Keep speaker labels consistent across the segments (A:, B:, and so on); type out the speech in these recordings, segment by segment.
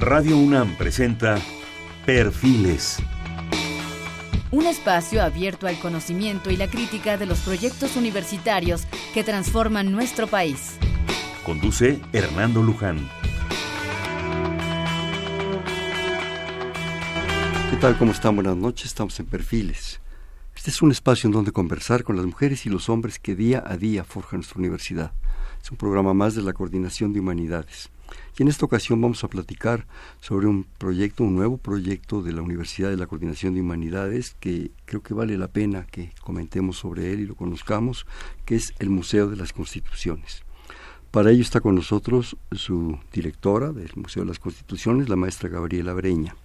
A: Radio UNAM presenta Perfiles.
B: Un espacio abierto al conocimiento y la crítica de los proyectos universitarios que transforman nuestro país.
A: Conduce Hernando Luján.
C: ¿Qué tal? ¿Cómo están? Buenas noches. Estamos en Perfiles. Este es un espacio en donde conversar con las mujeres y los hombres que día a día forjan nuestra universidad. Es un programa más de la Coordinación de Humanidades. Y en esta ocasión vamos a platicar sobre un proyecto, un nuevo proyecto de la Universidad de la Coordinación de Humanidades que creo que vale la pena que comentemos sobre él y lo conozcamos, que es el Museo de las Constituciones. Para ello está con nosotros su directora del Museo de las Constituciones, la maestra Gabriela Breña.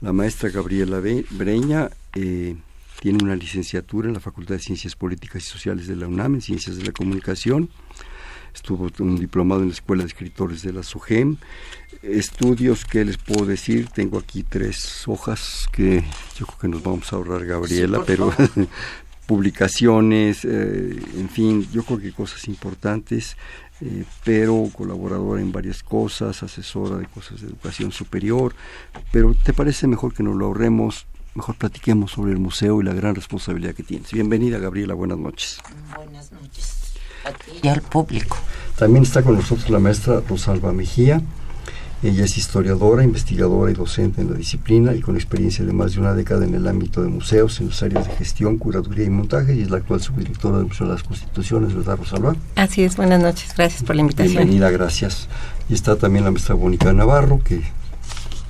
C: La maestra Gabriela Breña eh, tiene una licenciatura en la Facultad de Ciencias Políticas y Sociales de la UNAM en Ciencias de la Comunicación estuvo un diplomado en la Escuela de Escritores de la SUGEM. Estudios que les puedo decir, tengo aquí tres hojas que yo creo que nos vamos a ahorrar Gabriela, pero publicaciones, eh, en fin, yo creo que cosas importantes, eh, pero colaboradora en varias cosas, asesora de cosas de educación superior, pero ¿te parece mejor que nos lo ahorremos? Mejor platiquemos sobre el museo y la gran responsabilidad que tienes. Bienvenida Gabriela, buenas noches.
D: Buenas noches y al público.
C: También está con nosotros la maestra Rosalba Mejía. Ella es historiadora, investigadora y docente en la disciplina y con experiencia de más de una década en el ámbito de museos, en las áreas de gestión, curaduría y montaje, y es la actual subdirectora del Museo de las Constituciones, ¿verdad, Rosalba?
D: Así es, buenas noches, gracias por la invitación.
C: Bienvenida, gracias. Y está también la maestra Mónica Navarro, que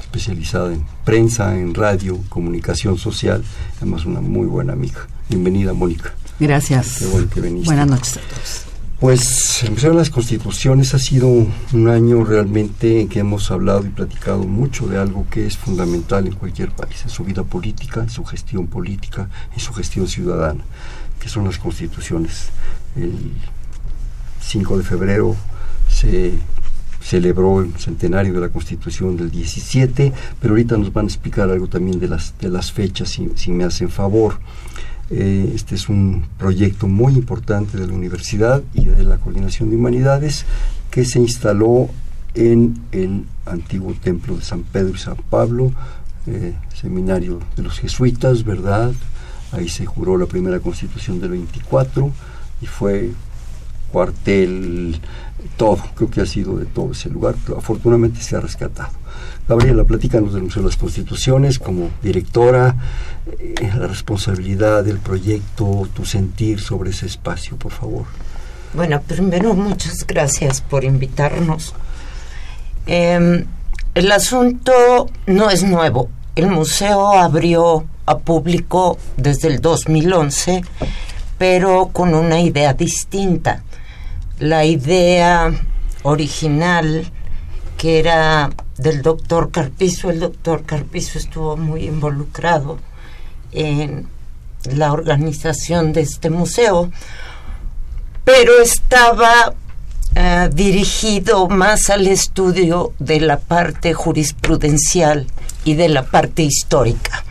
C: especializada en prensa, en radio, comunicación social, además una muy buena amiga. Bienvenida, Mónica.
E: Gracias.
C: Qué bueno que viniste.
E: Buenas noches a todos.
C: Pues el Museo de las Constituciones ha sido un año realmente en que hemos hablado y platicado mucho de algo que es fundamental en cualquier país, en su vida política, en su gestión política, en su gestión ciudadana, que son las constituciones. El 5 de febrero se celebró el centenario de la Constitución del 17, pero ahorita nos van a explicar algo también de las, de las fechas, si, si me hacen favor. Eh, este es un proyecto muy importante de la universidad y de la Coordinación de Humanidades que se instaló en el antiguo templo de San Pedro y San Pablo, eh, seminario de los jesuitas, ¿verdad? Ahí se juró la primera constitución del 24 y fue cuartel, todo, creo que ha sido de todo ese lugar, pero afortunadamente se ha rescatado. Gabriela, platícanos del Museo de las Constituciones como directora, eh, la responsabilidad del proyecto, tu sentir sobre ese espacio, por favor.
D: Bueno, primero muchas gracias por invitarnos. Em, el asunto no es nuevo. El museo abrió a público desde el 2011, pero con una idea distinta. La idea original que era del doctor Carpizo. El doctor Carpizo estuvo muy involucrado en la organización de este museo, pero estaba eh, dirigido más al estudio de la parte jurisprudencial y de la parte histórica.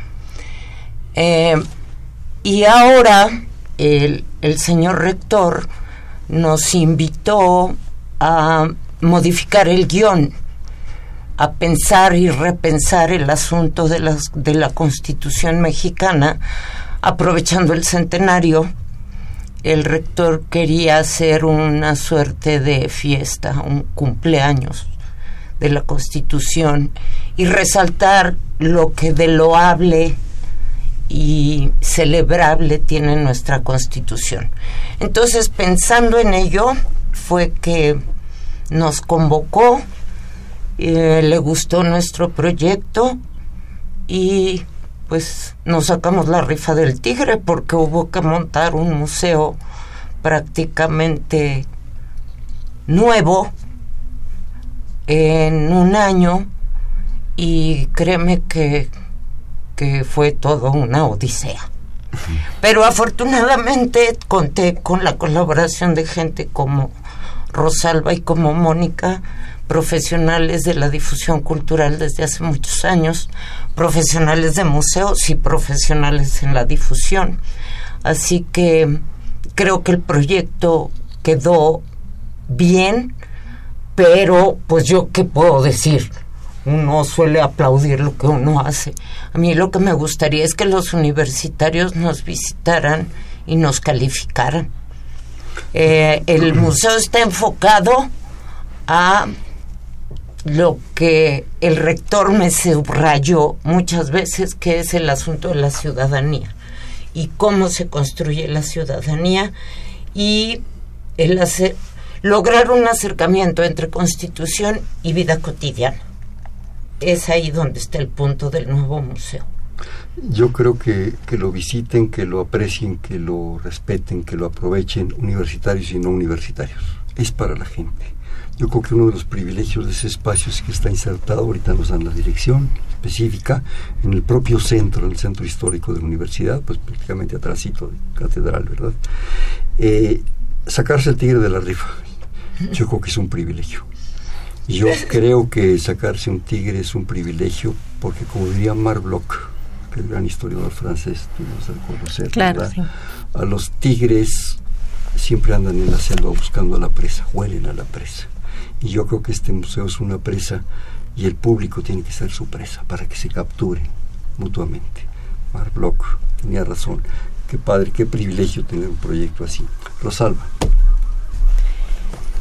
D: Eh, y ahora el, el señor rector nos invitó a modificar el guion a pensar y repensar el asunto de, las, de la Constitución mexicana, aprovechando el centenario. El rector quería hacer una suerte de fiesta, un cumpleaños de la Constitución y resaltar lo que de loable y celebrable tiene nuestra Constitución. Entonces, pensando en ello, fue que nos convocó eh, le gustó nuestro proyecto y pues nos sacamos la rifa del tigre porque hubo que montar un museo prácticamente nuevo en un año y créeme que, que fue todo una odisea. Pero afortunadamente conté con la colaboración de gente como Rosalba y como Mónica, profesionales de la difusión cultural desde hace muchos años, profesionales de museos y profesionales en la difusión. Así que creo que el proyecto quedó bien, pero pues yo qué puedo decir. uno suele aplaudir lo que uno hace. A mí lo que me gustaría es que los universitarios nos visitaran y nos calificaran. Eh, el museo está enfocado a lo que el rector me subrayó muchas veces, que es el asunto de la ciudadanía y cómo se construye la ciudadanía y el hacer, lograr un acercamiento entre constitución y vida cotidiana. Es ahí donde está el punto del nuevo museo.
C: Yo creo que, que lo visiten, que lo aprecien, que lo respeten, que lo aprovechen, universitarios y no universitarios. Es para la gente. Yo creo que uno de los privilegios de ese espacio es que está insertado, ahorita nos dan la dirección específica, en el propio centro, en el centro histórico de la universidad, pues prácticamente atrásito de catedral, ¿verdad? Eh, sacarse el tigre de la rifa, yo creo que es un privilegio. Yo creo que sacarse un tigre es un privilegio porque, como diría Marc Bloch, el gran historiador francés, tuvimos al conocer,
E: claro,
C: a los tigres siempre andan en la selva buscando a la presa, huelen a la presa. Y yo creo que este museo es una presa y el público tiene que ser su presa para que se capturen mutuamente. Marc Bloch tenía razón. Qué padre, qué privilegio tener un proyecto así. Rosalba.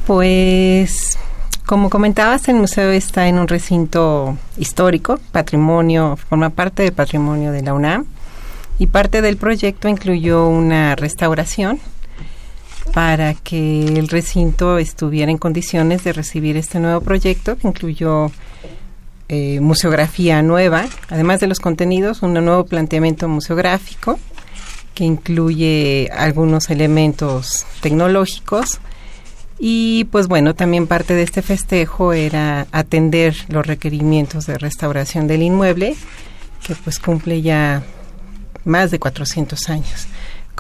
E: Pues, como comentabas, el museo está en un recinto histórico, patrimonio, forma parte del patrimonio de la UNAM, y parte del proyecto incluyó una restauración para que el recinto estuviera en condiciones de recibir este nuevo proyecto que incluyó eh, museografía nueva, además de los contenidos, un nuevo planteamiento museográfico que incluye algunos elementos tecnológicos y pues bueno, también parte de este festejo era atender los requerimientos de restauración del inmueble que pues cumple ya más de 400 años.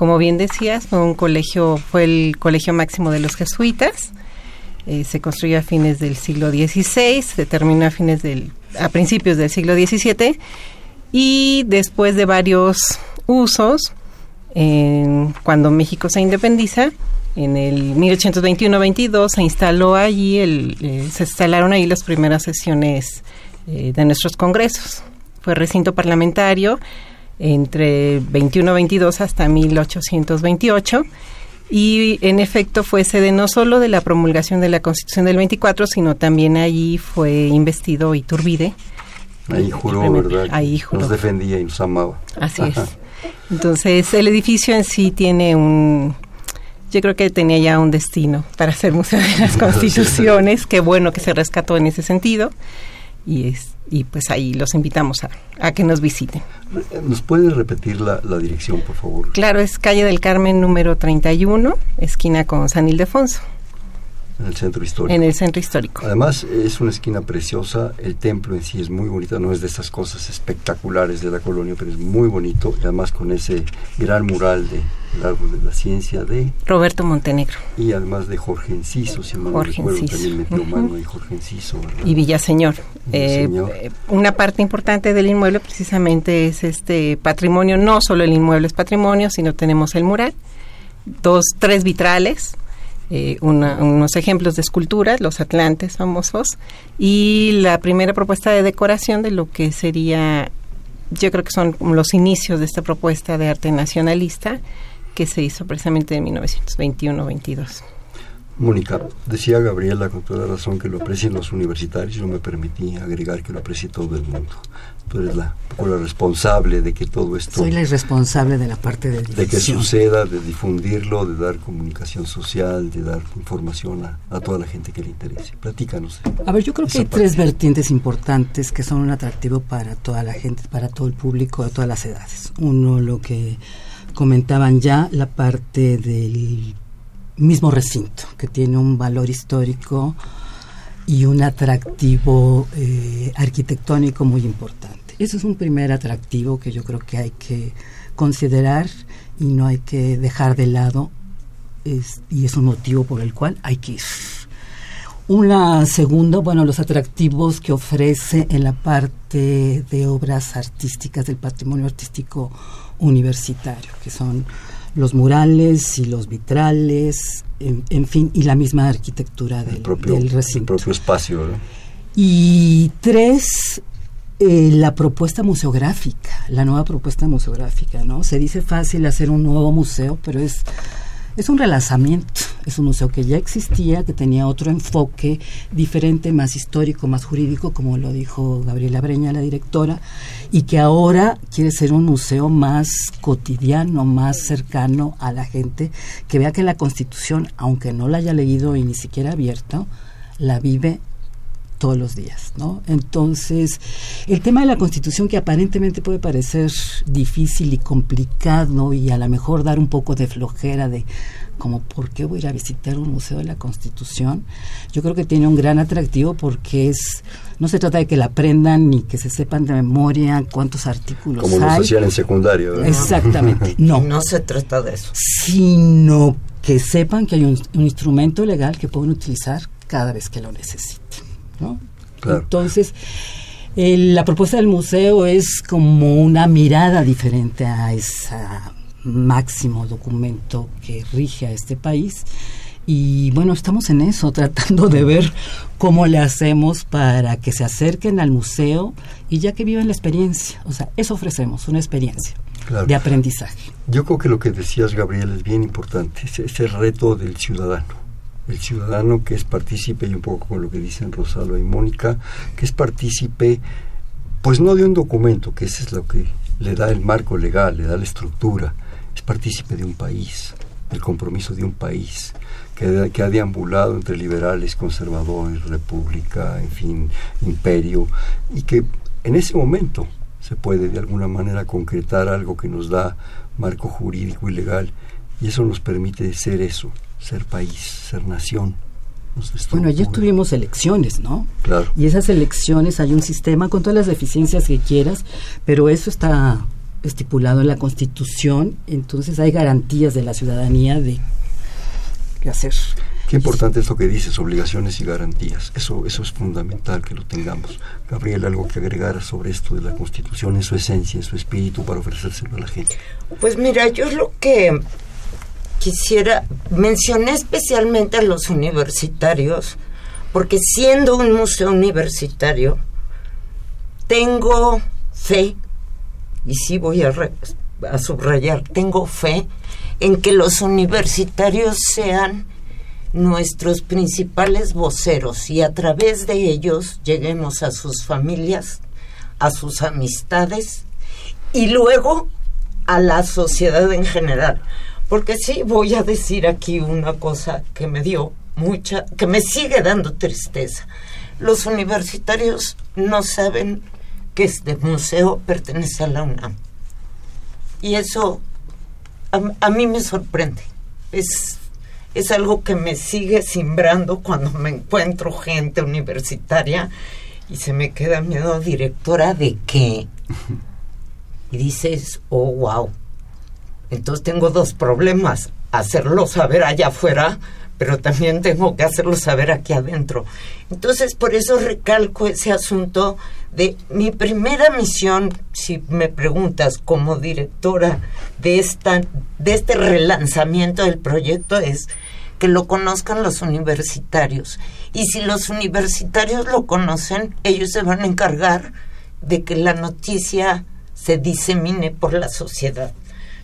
E: Como bien decías, fue un colegio, fue el colegio máximo de los jesuitas. Eh, se construyó a fines del siglo XVI, se terminó a fines del, a principios del siglo XVII y después de varios usos, cuando México se independiza, en el 1821-22 se instaló allí, el, eh, se instalaron ahí las primeras sesiones eh, de nuestros congresos. Fue recinto parlamentario entre 21-22 hasta 1828 y en efecto fue sede no solo de la promulgación de la Constitución del 24, sino también allí fue investido Iturbide.
C: Ahí juró, ¿verdad?
E: Ahí juró.
C: Nos defendía y nos amaba.
E: Así es. Entonces, el edificio en sí tiene un... Yo creo que tenía ya un destino para ser Museo de las Constituciones. Qué bueno que se rescató en ese sentido. Y es, y pues ahí los invitamos a, que nos visiten.
C: ¿Nos puedes repetir la, dirección, por favor?
E: Claro, es calle del Carmen número 31, esquina con San Ildefonso.
C: En el centro histórico.
E: En el centro histórico.
C: Además, es una esquina preciosa. El templo en sí es muy bonito. No es de esas cosas espectaculares de la colonia, pero es muy bonito. Y además, con ese gran mural de el árbol de la ciencia de
E: Roberto Montenegro
C: y además de Jorge Enciso si mal Jorge recuerdo, también metió mano y Jorge Enciso
E: y Villaseñor, eh, una parte importante del inmueble precisamente es este patrimonio no solo el inmueble es patrimonio sino tenemos el mural dos tres vitrales eh, unos ejemplos de esculturas, los atlantes famosos, y la primera propuesta de decoración de lo que sería, yo creo que son los inicios de esta propuesta de arte nacionalista, que se hizo precisamente en 1921-22.
C: Mónica, decía Gabriela con toda razón que lo aprecien los universitarios, yo me permití agregar que lo aprecie todo el mundo. Tú eres la, la responsable de que todo esto...
F: Soy la responsable de la parte de
C: De que suceda, de difundirlo, de dar comunicación social, de dar información a, toda la gente que le interese. Platícanos.
F: A ver, yo creo que hay tres vertientes importantes que son un atractivo para toda la gente, para todo el público, de todas las edades. Uno, lo que comentaban ya la parte del mismo recinto, que tiene un valor histórico y un atractivo eh, arquitectónico muy importante. Eso es un primer atractivo que yo creo que hay que considerar y no hay que dejar de lado y es un motivo por el cual hay que ir. Una segunda, bueno, los atractivos que ofrece en la parte de obras artísticas, del patrimonio artístico universitario, que son los murales y los vitrales, en, fin, y la misma arquitectura del,
C: propio,
F: recinto.
C: El propio espacio.
F: Y tres, eh, la propuesta museográfica, la nueva propuesta museográfica, ¿no? Se dice fácil hacer un nuevo museo, pero es es un relanzamiento, es un museo que ya existía, que tenía otro enfoque diferente, más histórico, más jurídico, como lo dijo Gabriela Breña, la directora, y que ahora quiere ser un museo más cotidiano, más cercano a la gente, que vea que la Constitución, aunque no la haya leído y ni siquiera abierto, la vive todos los días, ¿no? Entonces, el tema de la Constitución que aparentemente puede parecer difícil y complicado y a lo mejor dar un poco de flojera de como por qué voy a ir a visitar un museo de la Constitución, yo creo que tiene un gran atractivo porque es no se trata de que la aprendan ni que se sepan de memoria cuántos artículos
C: como
F: hay.
C: Como hacían en secundario.
F: Exactamente. No.
D: No se trata de eso.
F: Sino que sepan que hay un, un instrumento legal que pueden utilizar cada vez que lo necesiten. Entonces, la propuesta del museo es como una mirada diferente a ese máximo documento que rige a este país. Y bueno, estamos en eso, tratando de ver cómo le hacemos para que se acerquen al museo y ya que viven la experiencia. O sea, eso ofrecemos, una experiencia de aprendizaje.
C: Yo creo que lo que decías, Gabriel, es bien importante, ese reto del ciudadano el ciudadano que es partícipe, y un poco con lo que dicen Rosalo y Mónica, que es partícipe, pues no de un documento, que ese es lo que le da el marco legal, le da la estructura, es partícipe de un país, del compromiso de un país, que, que ha deambulado entre liberales, conservadores, república, en fin, imperio, y que en ese momento se puede de alguna manera concretar algo que nos da marco jurídico y legal, y eso nos permite ser eso, ser país, ser nación.
F: Bueno, ayer tuvimos elecciones, ¿no?
C: Claro.
F: Y esas elecciones hay un sistema con todas las deficiencias que quieras, pero eso está estipulado en la Constitución, entonces hay garantías de la ciudadanía de qué hacer.
C: Qué importante es lo que dices, obligaciones y garantías. Eso, eso es fundamental que lo tengamos. Gabriel, algo que agregar sobre esto de la Constitución en su esencia, en su espíritu, para ofrecérselo a la gente.
D: Pues mira, yo lo que quisiera, mencioné especialmente a los universitarios, porque siendo un museo universitario, tengo fe, y sí voy a subrayar, tengo fe en que los universitarios sean nuestros principales voceros y a través de ellos lleguemos a sus familias, a sus amistades y luego a la sociedad en general. Porque sí, voy a decir aquí una cosa que me dio mucha, que me sigue dando tristeza. Los universitarios no saben que este museo pertenece a la UNAM. Y eso a, mí me sorprende. Es, es algo que me sigue simbrando cuando me encuentro gente universitaria y se me queda miedo, directora, de que... Y dices, oh, wow entonces tengo dos problemas, hacerlo saber allá afuera, pero también tengo que hacerlo saber aquí adentro. Entonces por eso recalco ese asunto de mi primera misión, si me preguntas como directora de, esta, de este relanzamiento del proyecto, es que lo conozcan los universitarios. Y si los universitarios lo conocen, ellos se van a encargar de que la noticia se disemine por la sociedad.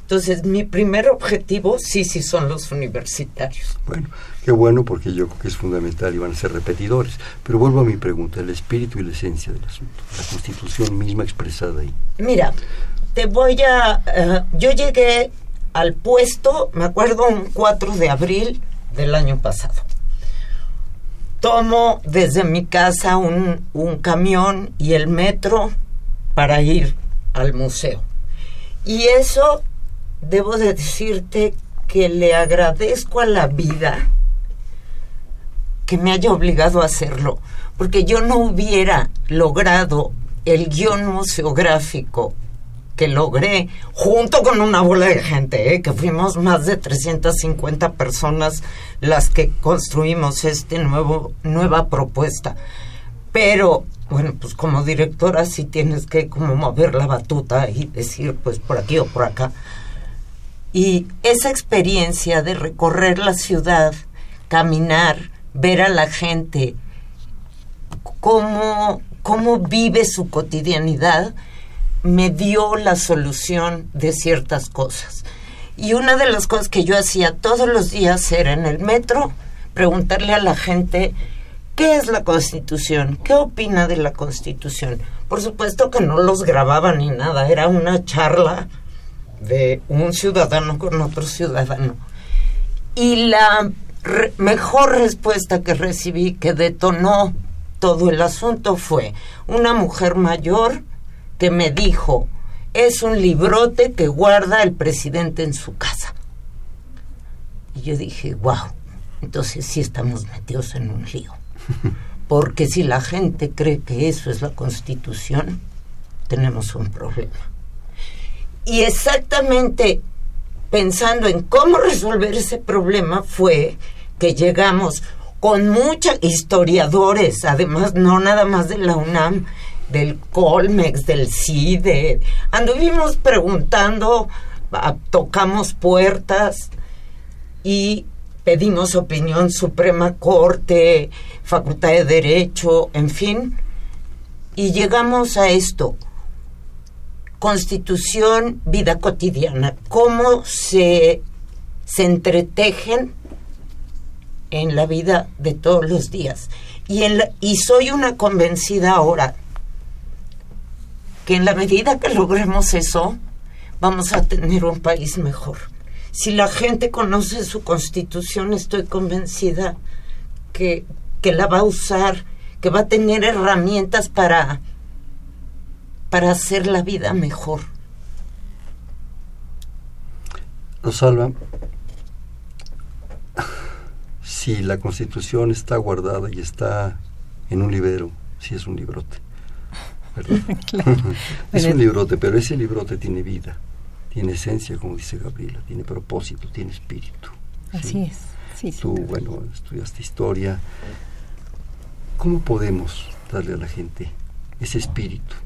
D: Entonces, mi primer objetivo sí, sí son los universitarios.
C: Bueno, qué bueno porque yo creo que es fundamental y van a ser repetidores. Pero vuelvo a mi pregunta, el espíritu y la esencia del asunto, la constitución misma expresada ahí.
D: Mira, te voy a... Eh, yo llegué al puesto, me acuerdo, un 4 de abril del año pasado. Tomo desde mi casa un, un camión y el metro para ir al museo. Y eso debo de decirte que le agradezco a la vida que me haya obligado a hacerlo, porque yo no hubiera logrado el guion museográfico que logré junto con una bola de gente, ¿eh? que fuimos más de 350 personas las que construimos este nuevo nueva propuesta. Pero bueno, pues como directora sí tienes que como mover la batuta y decir pues por aquí o por acá. Y esa experiencia de recorrer la ciudad, caminar, ver a la gente cómo, cómo vive su cotidianidad, me dio la solución de ciertas cosas. Y una de las cosas que yo hacía todos los días era en el metro preguntarle a la gente qué es la Constitución, qué opina de la Constitución. Por supuesto que no los grababa ni nada, era una charla de un ciudadano con otro ciudadano. Y la mejor respuesta que recibí, que detonó todo el asunto, fue una mujer mayor que me dijo, es un librote que guarda el presidente en su casa. Y yo dije, wow, entonces sí estamos metidos en un lío. Porque si la gente cree que eso es la constitución, tenemos un problema. Y exactamente pensando en cómo resolver ese problema fue que llegamos con muchos historiadores, además no nada más de la UNAM, del Colmex, del CIDE, anduvimos preguntando, tocamos puertas y pedimos opinión Suprema Corte, Facultad de Derecho, en fin, y llegamos a esto. Constitución, vida cotidiana, cómo se, se entretejen en la vida de todos los días. Y, en y soy una convencida ahora que en la medida que logremos eso, vamos a tener un país mejor. Si la gente conoce su constitución, estoy convencida que, que la va a usar, que va a tener herramientas para para hacer la vida mejor.
C: Rosalba, si la constitución está guardada y está en un librero, si es un librote, es un librote, pero ese librote tiene vida, tiene esencia, como dice Gabriela, tiene propósito, tiene espíritu.
E: Así es. Sí,
C: Tú, bueno, estudiaste historia. ¿Cómo podemos darle a la gente ese espíritu?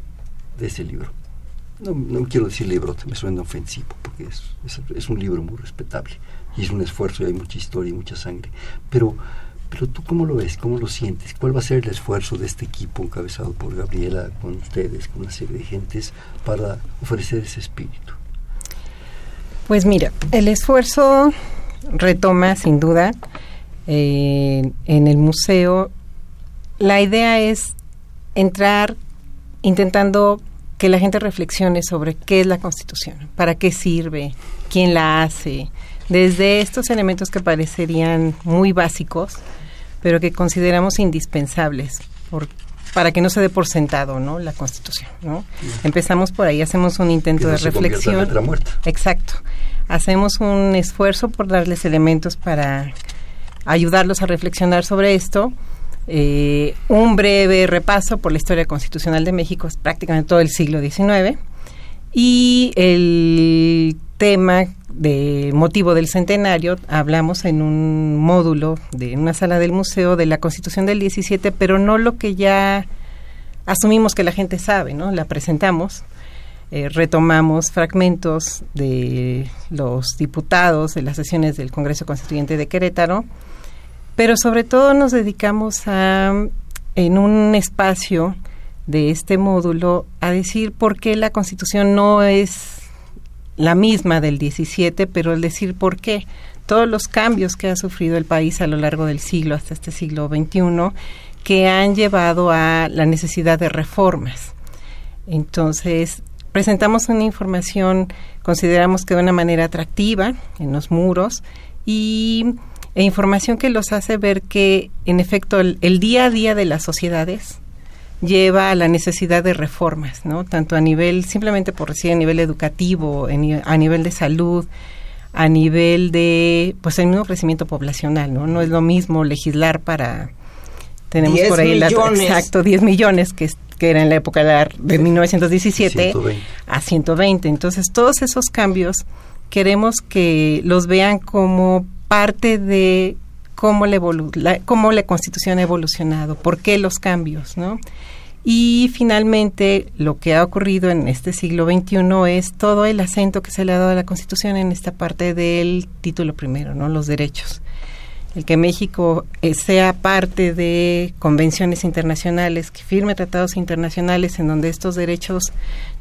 C: De ese libro. No, no quiero decir libro, me suena ofensivo, porque es, es, un libro muy respetable y es un esfuerzo y hay mucha historia y mucha sangre. Pero, pero tú, ¿cómo lo ves? ¿Cómo lo sientes? ¿Cuál va a ser el esfuerzo de este equipo encabezado por Gabriela, con ustedes, con una serie de gentes, para ofrecer ese espíritu?
E: Pues mira, el esfuerzo retoma sin duda eh, en el museo. La idea es entrar intentando que la gente reflexione sobre qué es la Constitución, para qué sirve, quién la hace, desde estos elementos que parecerían muy básicos, pero que consideramos indispensables para que no se dé por sentado, ¿no? La Constitución, ¿no? Empezamos por ahí, hacemos un intento de reflexión. Exacto. Hacemos un esfuerzo por darles elementos para ayudarlos a reflexionar sobre esto eh, un breve repaso por la historia constitucional de México, es prácticamente todo el siglo XIX, y el tema de motivo del centenario, hablamos en un módulo de una sala del museo de la Constitución del 17, pero no lo que ya asumimos que la gente sabe, ¿no? La presentamos, eh, retomamos fragmentos de los diputados de las sesiones del Congreso Constituyente de Querétaro, pero sobre todo nos dedicamos a, en un espacio de este módulo, a decir por qué la Constitución no es la misma del 17, pero el decir por qué todos los cambios que ha sufrido el país a lo largo del siglo hasta este siglo XXI que han llevado a la necesidad de reformas. Entonces, presentamos una información, consideramos que de una manera atractiva en los muros y e información que los hace ver que, en efecto, el, día a día de las sociedades lleva a la necesidad de reformas, ¿no? Tanto a nivel, simplemente por decir, a nivel educativo, a nivel de salud, a nivel de, pues, el mismo crecimiento poblacional, ¿no? No es lo mismo legislar para, tenemos por ahí la, exacto, 10 millones, que, que era en la época de 1917 a 120. Entonces, todos esos cambios queremos que los vean como parte de cómo la, cómo la Constitución ha evolucionado, por qué los cambios, ¿no? Y finalmente, lo que ha ocurrido en este siglo XXI es todo el acento que se le ha dado a la Constitución en esta parte del título primero, ¿no? Los derechos. El que México eh, sea parte de convenciones internacionales, que firme tratados internacionales en donde estos derechos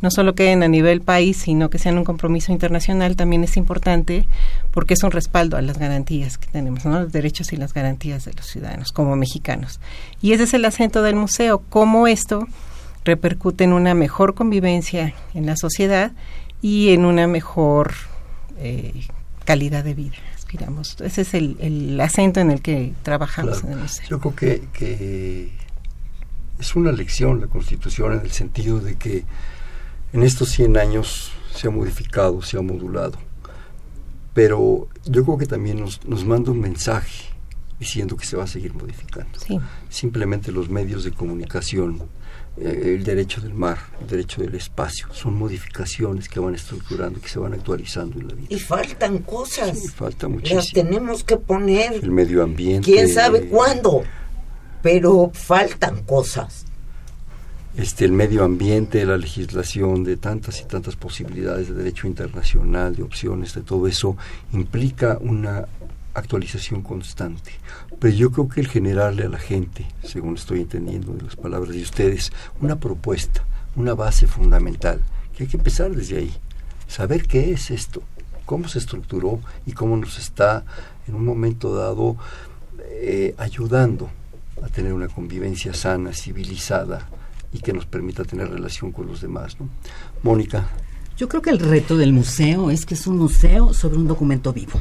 E: no solo queden a nivel país, sino que sean un compromiso internacional, también es importante porque es un respaldo a las garantías que tenemos, ¿no? los derechos y las garantías de los ciudadanos como mexicanos. Y ese es el acento del museo, cómo esto repercute en una mejor convivencia en la sociedad y en una mejor eh, calidad de vida. Aspiramos. Ese es el, acento en el que trabajamos en el museo.
C: Yo creo que, que es una lección la Constitución en el sentido de que en estos 100 años se ha modificado, se ha modulado. Pero yo creo que también nos, nos manda un mensaje diciendo que se va a seguir modificando. Simplemente los medios de comunicación eh, el derecho del mar, el derecho del espacio. Son modificaciones que van estructurando, que se van actualizando en la vida.
D: Y faltan cosas.
C: Sí, falta muchísimo.
D: Las tenemos que poner.
C: El medio ambiente.
D: ¿Quién sabe cuándo? Pero faltan cosas.
C: Este, el medio ambiente, la legislación, de tantas y tantas posibilidades de derecho internacional, de opciones, de todo eso, implica una actualización constante. Pero yo creo que el generarle a la gente, según estoy entendiendo de las palabras de ustedes, una propuesta, una base fundamental, que hay que empezar desde ahí, saber qué es esto, cómo se estructuró y cómo nos está en un momento dado eh, ayudando a tener una convivencia sana, civilizada y que nos permita tener relación con los demás. ¿no? Mónica.
F: Yo creo que el reto del museo es que es un museo sobre un documento vivo.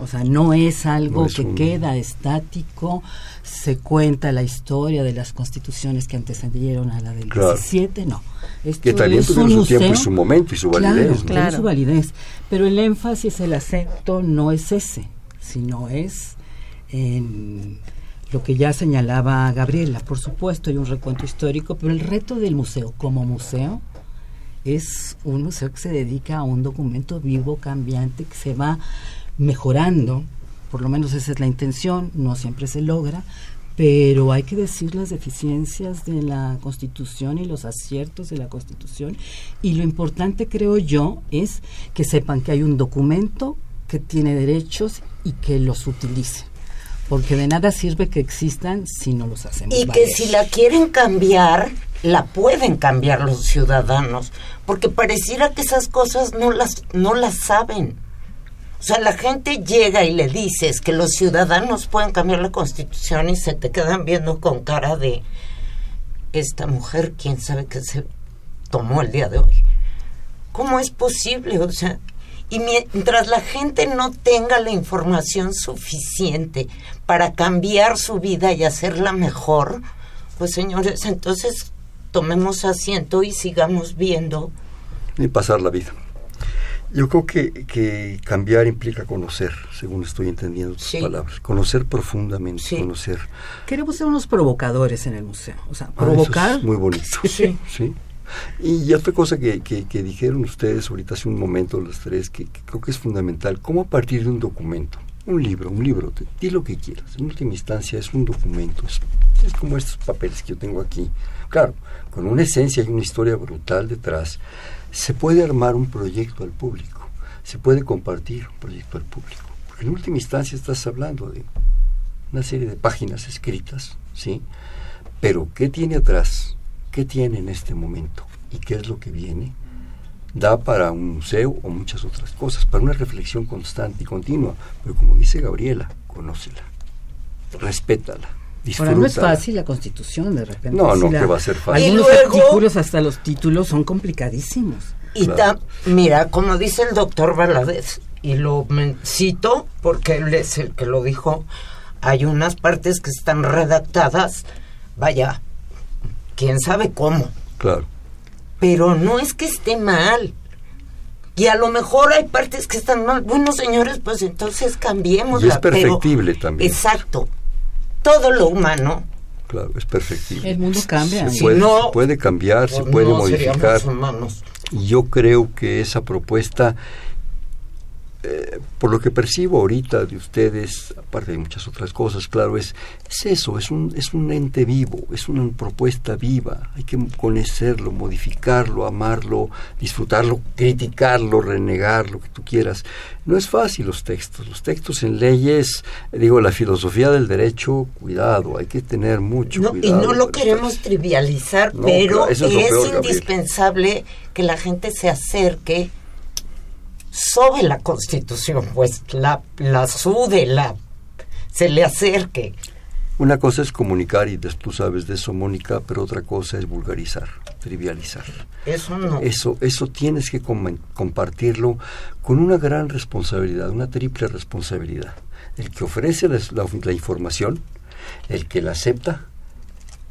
F: O sea, no es algo que queda estático, se cuenta la historia de las constituciones que antecedieron a la del 17, no.
C: que también tuvieron su tiempo y su momento y su validez.
F: Claro, su validez. Pero el énfasis, el acento no es ese, sino es en lo que ya señalaba Gabriela. Por supuesto, hay un recuento histórico, pero el reto del museo como museo es un museo que se dedica a un documento vivo, cambiante, que se va mejorando, por lo menos esa es la intención, no siempre se logra, pero hay que decir las deficiencias de la Constitución y los aciertos de la Constitución. Y lo importante, creo yo, es que sepan que hay un documento que tiene derechos y que los utilice. Porque de nada sirve que existan si no los hacemos.
D: Y que si la quieren cambiar, la pueden cambiar los ciudadanos. Porque pareciera que esas cosas no las, no las saben. O sea, la gente llega y le dices que los ciudadanos pueden cambiar la constitución y se te quedan viendo con cara de esta mujer, quién sabe qué se tomó el día de hoy. ¿Cómo es posible? O sea, y mientras la gente no tenga la información suficiente para cambiar su vida y hacerla mejor, pues señores, entonces tomemos asiento y sigamos viendo.
C: Y pasar la vida. Yo creo que, que, cambiar implica conocer, según estoy entendiendo tus palabras. Conocer profundamente, conocer.
F: Queremos ser unos provocadores en el museo. O sea, ah, provocar.
C: muy bonito. Sí. sí. Y otra cosa que, que, dijeron ustedes ahorita hace un momento, los tres, que, creo que es fundamental. ¿Cómo a partir de un documento, un libro, un libro, di lo que quieras. En última instancia es un documento. Es, es como estos papeles que yo tengo aquí. Claro, con una esencia y una historia brutal detrás se puede armar un proyecto al público, se puede compartir un proyecto al público. Porque en última instancia estás hablando de una serie de páginas escritas, ¿sí? Pero ¿qué tiene atrás? ¿Qué tiene en este momento? ¿Y qué es lo que viene? Da para un museo o muchas otras cosas, para una reflexión constante y continua. Pero como dice Gabriela, conócela, respétala, Ahora
F: no es fácil la constitución de repente.
C: No, no, que va a ser fácil.
F: Algunos artículos, hasta los títulos, son complicadísimos.
D: Y mira, como dice el doctor Valadez, y lo cito porque él es el que lo dijo, hay unas partes que están redactadas, vaya, quién sabe cómo.
C: Claro.
D: Pero no es que esté mal. Y a lo mejor hay partes que están mal. Bueno, señores, pues entonces cambiemos.
C: Y es perfectible también.
D: Exacto todo lo humano.
C: Claro, es perfectible.
F: El mundo cambia.
C: Se puede, puede cambiar, se puede modificar. Y yo creo que esa propuesta eh, por lo que percibo ahorita de ustedes, aparte de muchas otras cosas, claro, es, es eso, es un, es un ente vivo, es una propuesta viva, hay que conocerlo, modificarlo, amarlo, disfrutarlo, criticarlo, renegar, lo que tú quieras. No es fácil los textos, los textos en leyes, digo, la filosofía del derecho, cuidado, hay que tener mucho cuidado.
D: Y no lo queremos trivializar, pero es, indispensable que la gente se acerque sobre la Constitución, pues la, la sude, la, se le acerque.
C: Una cosa es comunicar, y tú sabes de eso, Mónica, pero otra cosa es vulgarizar, trivializar.
D: Eso no.
C: Eso, eso tienes que compartirlo con una gran responsabilidad, una triple responsabilidad. El que ofrece la, la información, el que la acepta,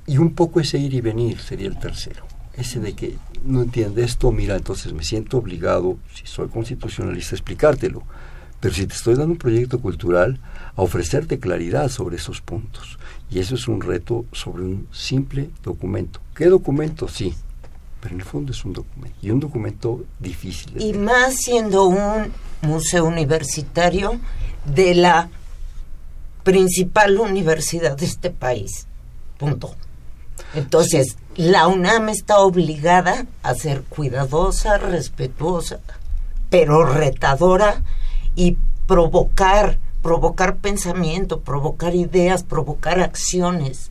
C: y un poco ese ir y venir sería el tercero ese de que no entiende esto, mira, entonces me siento obligado, si soy constitucionalista, a explicártelo. Pero si te estoy dando un proyecto cultural, a ofrecerte claridad sobre esos puntos. Y eso es un reto sobre un simple documento. ¿Qué documento? Sí, pero en el fondo es un documento. Y un documento difícil.
D: y más siendo un museo universitario de la principal universidad de este país. Punto. Entonces, la UNAM está obligada a ser cuidadosa, respetuosa, pero retadora y provocar, provocar pensamiento, provocar ideas, provocar acciones.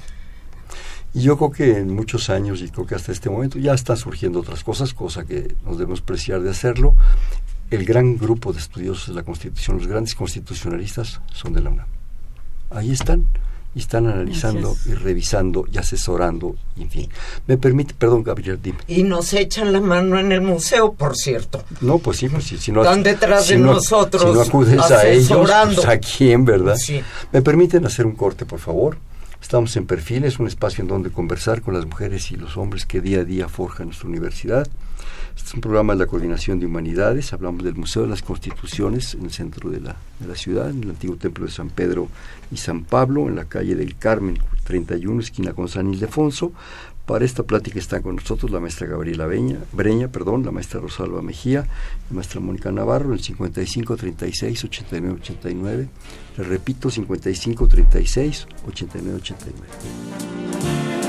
C: Y yo creo que en muchos años, y creo que hasta este momento, ya están surgiendo otras cosas, cosa que nos debemos preciar de hacerlo. El gran grupo de estudiosos de la Constitución, los grandes constitucionalistas, son de la UNAM. Ahí están y están analizando y revisando y asesorando, en fin. Me permite, perdón, Gabriel, dime.
D: Y nos echan la mano en el museo, por cierto.
C: No, pues sí, pues si no...
D: Están detrás de nosotros.
C: Si no acudes a ellos, pues a quién, ¿verdad? Sí. ¿Me permiten hacer un corte, por favor? Estamos en Perfiles, un espacio en donde conversar con las mujeres y los hombres que día a día forjan nuestra universidad. Este es un programa de la Coordinación de Humanidades. Hablamos del Museo de las Constituciones en el centro de la, de la ciudad, en el antiguo templo de San Pedro y San Pablo, en la calle del Carmen 31, esquina con San Ildefonso. Para esta plática están con nosotros la maestra Gabriela Beña, Breña, perdón, la maestra Rosalba Mejía, la maestra Mónica Navarro, el 55 36 89 89. Le repito, 55 36 89 89.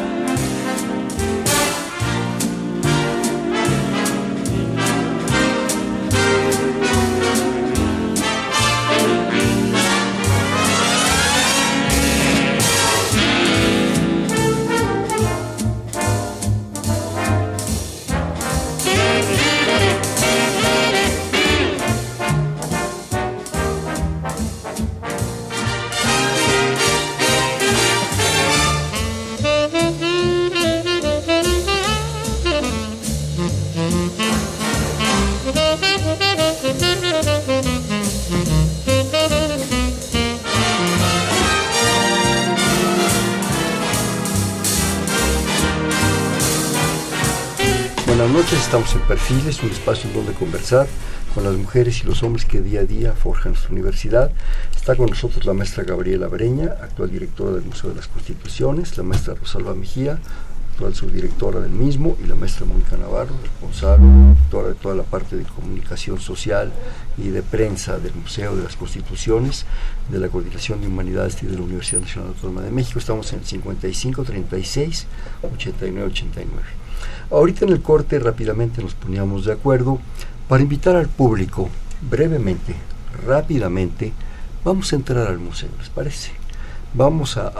C: Estamos en Perfiles, un espacio en donde conversar con las mujeres y los hombres que día a día forjan nuestra universidad. Está con nosotros la maestra Gabriela Breña, actual directora del Museo de las Constituciones, la maestra Rosalba Mejía, actual subdirectora del mismo, y la maestra Mónica Navarro, responsable, directora de toda la parte de comunicación social y de prensa del Museo de las Constituciones, de la Coordinación de Humanidades y de la Universidad Nacional Autónoma de México. Estamos en el 55 36 89 89. Ahorita en el corte rápidamente nos poníamos de acuerdo para invitar al público brevemente, rápidamente, vamos a entrar al museo, ¿les parece? Vamos a,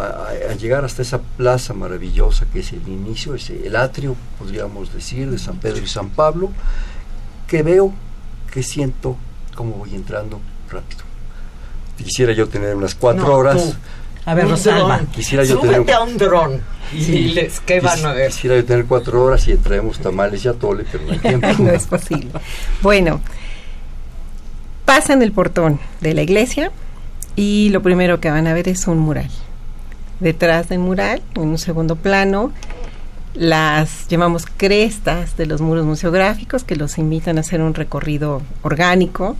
C: llegar hasta esa plaza maravillosa que es el inicio, el atrio, podríamos decir, de San Pedro y San Pablo, que veo, que siento, como voy entrando rápido. Quisiera yo tener unas cuatro horas.
D: A ver, Rosalba.
C: Quisiera yo tener
D: a un dron. Y les, ¿qué van a ver?
C: Quisiera yo tener cuatro horas y traemos tamales y atole, pero no hay tiempo.
E: no es posible. Bueno, pasan el portón de la iglesia y lo primero que van a ver es un mural. Detrás del mural, en un segundo plano, las llamamos crestas de los muros museográficos que los invitan a hacer un recorrido orgánico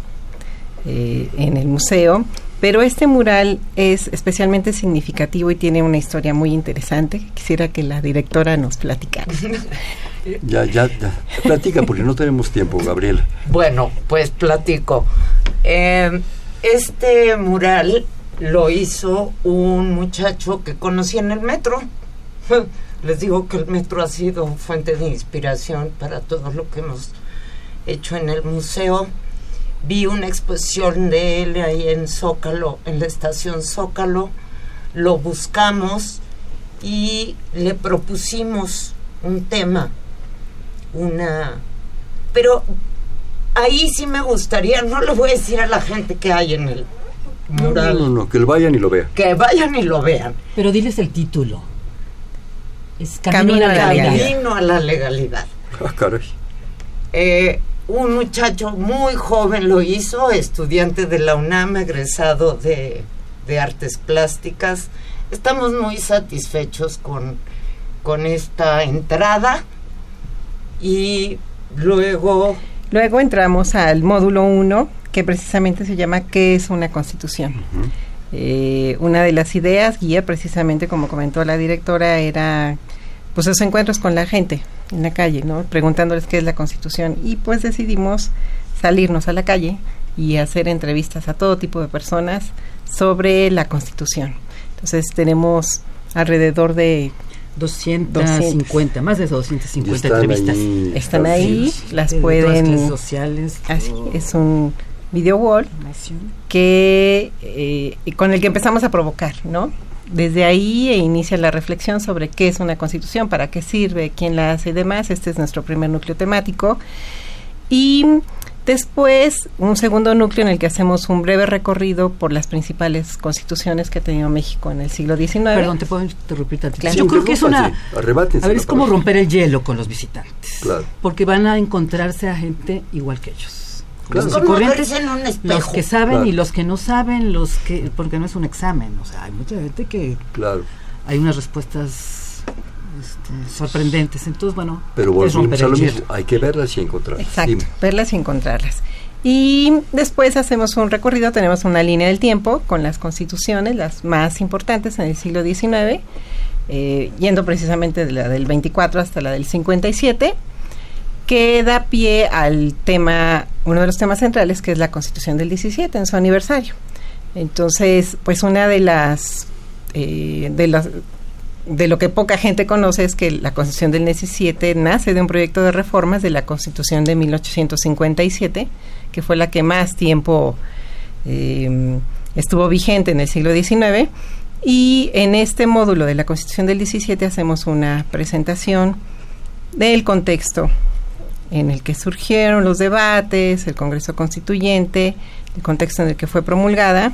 E: eh, en el museo Pero este mural es especialmente significativo y tiene una historia muy interesante. Quisiera que la directora nos platicara.
C: Ya, ya, ya. Platica porque no tenemos tiempo, Gabriela.
D: Bueno, pues platico. Eh, este mural lo hizo un muchacho que conocí en el metro. Les digo que el metro ha sido fuente de inspiración para todo lo que hemos hecho en el museo. Vi una exposición de él ahí en Zócalo, en la estación Zócalo. Lo buscamos y le propusimos un tema, una... Pero ahí sí me gustaría, no le voy a decir a la gente que hay en el
C: No,
D: mural,
C: no, no, que lo vayan y lo vean.
D: que vayan y lo vean.
F: Pero diles el título. Es
E: Camino
F: Camino,
E: a
F: a
E: la legalidad.
F: legalidad.
D: Camino a la legalidad.
C: Ah, caray.
D: Eh, un muchacho muy joven lo hizo, estudiante de la UNAM, egresado de, de artes plásticas. Estamos muy satisfechos con, con esta entrada y luego
E: Luego entramos al módulo 1, que precisamente se llama ¿Qué es una constitución? Eh, una de las ideas guía, precisamente como comentó la directora, era pues esos encuentros con la gente en la calle, ¿no? Preguntándoles qué es la constitución. Y pues decidimos salirnos a la calle y hacer entrevistas a todo tipo de personas sobre la constitución. Entonces tenemos alrededor de
F: 250, más de
C: Y
F: 250
C: están
F: entrevistas.
C: ahí,
E: están ahí, las
F: De todas las
E: pueden
F: sociales.
E: así es un video wall que eh, con el que empezamos a provocar, ¿no? Desde ahí e inicia la reflexión sobre qué es una constitución, para qué sirve, quién la hace y demás. Este es nuestro primer núcleo temático. Y después un segundo núcleo en el que hacemos un breve recorrido por las principales constituciones que ha tenido México en el siglo XIX.
F: Perdón, te puedo interrumpir tantito.
E: Claro.
F: Yo creo que es una... A ver, es como romper el hielo con los visitantes.
C: Claro.
F: Porque van a encontrarse a gente igual que ellos.
C: Claro.
F: Los corrientes,
D: en un
F: que saben
C: Claro.
F: y los que no saben, los que porque no es un examen, o sea, hay mucha gente que
C: Claro.
F: hay unas respuestas este, sorprendentes. Entonces, bueno,
C: Pero a lo mismo. Hay que verlas y encontrarlas.
E: Exacto,
C: Dime.
E: verlas y encontrarlas. Y después hacemos un recorrido, tenemos una línea del tiempo con las constituciones, las más importantes en el siglo XIX, eh, yendo precisamente de la del 24 hasta la del 57, que da pie al tema, uno de los temas centrales, que es la constitución del 17 en su aniversario. Entonces, pues una de las, eh, de las de lo que poca gente conoce es que la Constitución del 17 nace de un proyecto de reformas de la Constitución de 1857, que fue la que más tiempo eh, estuvo vigente en el siglo XIX. Y en este módulo de la Constitución del 17 hacemos una presentación del contexto en el que surgieron los debates, el Congreso Constituyente, el contexto en el que fue promulgada.